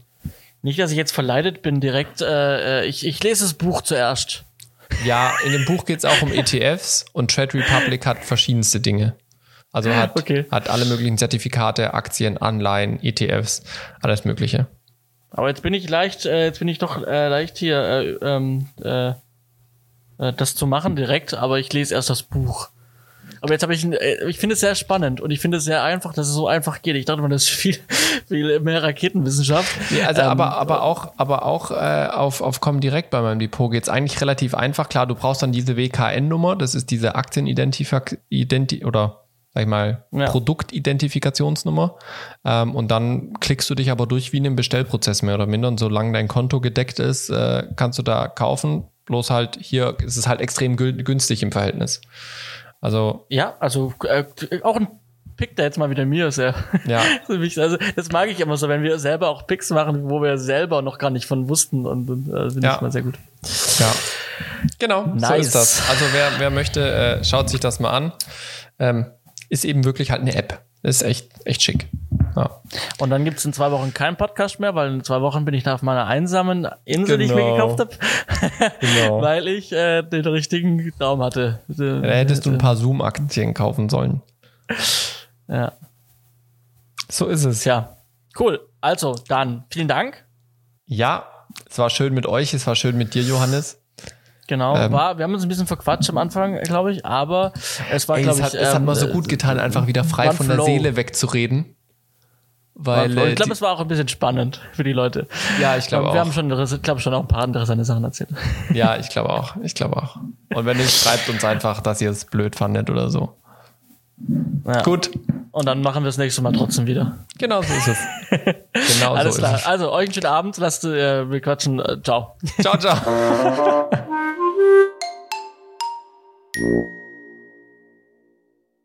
Nicht, dass ich jetzt verleitet bin, direkt, äh, äh ich, ich lese das Buch zuerst. Ja, in dem Buch geht es auch um ETFs und Trade Republic hat verschiedenste Dinge. Also hat, okay. hat alle möglichen Zertifikate, Aktien, Anleihen, ETFs, alles Mögliche. Aber jetzt bin ich leicht, äh, jetzt bin ich doch äh, leicht hier, äh, ähm, äh, äh, das zu machen direkt, aber ich lese erst das Buch. Aber jetzt habe ich, äh, ich finde es sehr spannend und ich finde es sehr einfach, dass es so einfach geht. Ich dachte man, das ist viel, viel mehr Raketenwissenschaft. Ja, also ähm, aber, aber auch, aber auch äh, auf, auf Comdirect bei meinem Depot geht es eigentlich relativ einfach. Klar, du brauchst dann diese WKN-Nummer, das ist diese Aktieninidentifikation Identi oder sag ich mal, ja. Produktidentifikationsnummer. Ähm, und dann klickst du dich aber durch wie in einem Bestellprozess mehr oder minder. Und solange dein Konto gedeckt ist, äh, kannst du da kaufen. Bloß halt hier ist es halt extrem günstig im Verhältnis. Also. Ja, also äh, auch ein Pick, der jetzt mal wieder mir ist, ja. Ja. also, das mag ich immer so, wenn wir selber auch Picks machen, wo wir selber noch gar nicht von wussten und, und äh, finde ja. ich mal sehr gut. Ja. Genau, nice. so ist das. Also wer, wer möchte, äh, schaut sich das mal an. Ähm, ist eben wirklich halt eine App. Das ist echt, echt schick. Ja. Und dann gibt es in zwei Wochen keinen Podcast mehr, weil in zwei Wochen bin ich da auf meiner einsamen Insel, genau. die ich mir genau. gekauft habe, genau. weil ich äh, den richtigen Daumen hatte. Ja, da hättest du ein paar Zoom-Aktien kaufen sollen. Ja. So ist es. Ja. Cool. Also, dann vielen Dank. Ja, es war schön mit euch, es war schön mit dir, Johannes. Genau, ähm, war, wir haben uns ein bisschen verquatscht am Anfang, glaube ich, aber es war, glaube ich. Hat, ähm, es hat mal so ähm, gut getan, einfach wieder frei von der Seele wegzureden. Weil, ich glaube, es war auch ein bisschen spannend für die Leute. Ja, ich glaube auch. Wir haben schon, glaube schon auch ein paar interessante Sachen erzählt. Ja, ich glaube auch. Ich glaube auch. Und wenn nicht, schreibt uns einfach, dass ihr es blöd fandet oder so. Ja. Gut. Und dann machen wir das nächste Mal trotzdem wieder. Genau so ist es. Genau Alles so klar. Ist es. Also, euch einen schönen Abend. Lasst äh, wir quatschen. Äh, ciao. Ciao, ciao.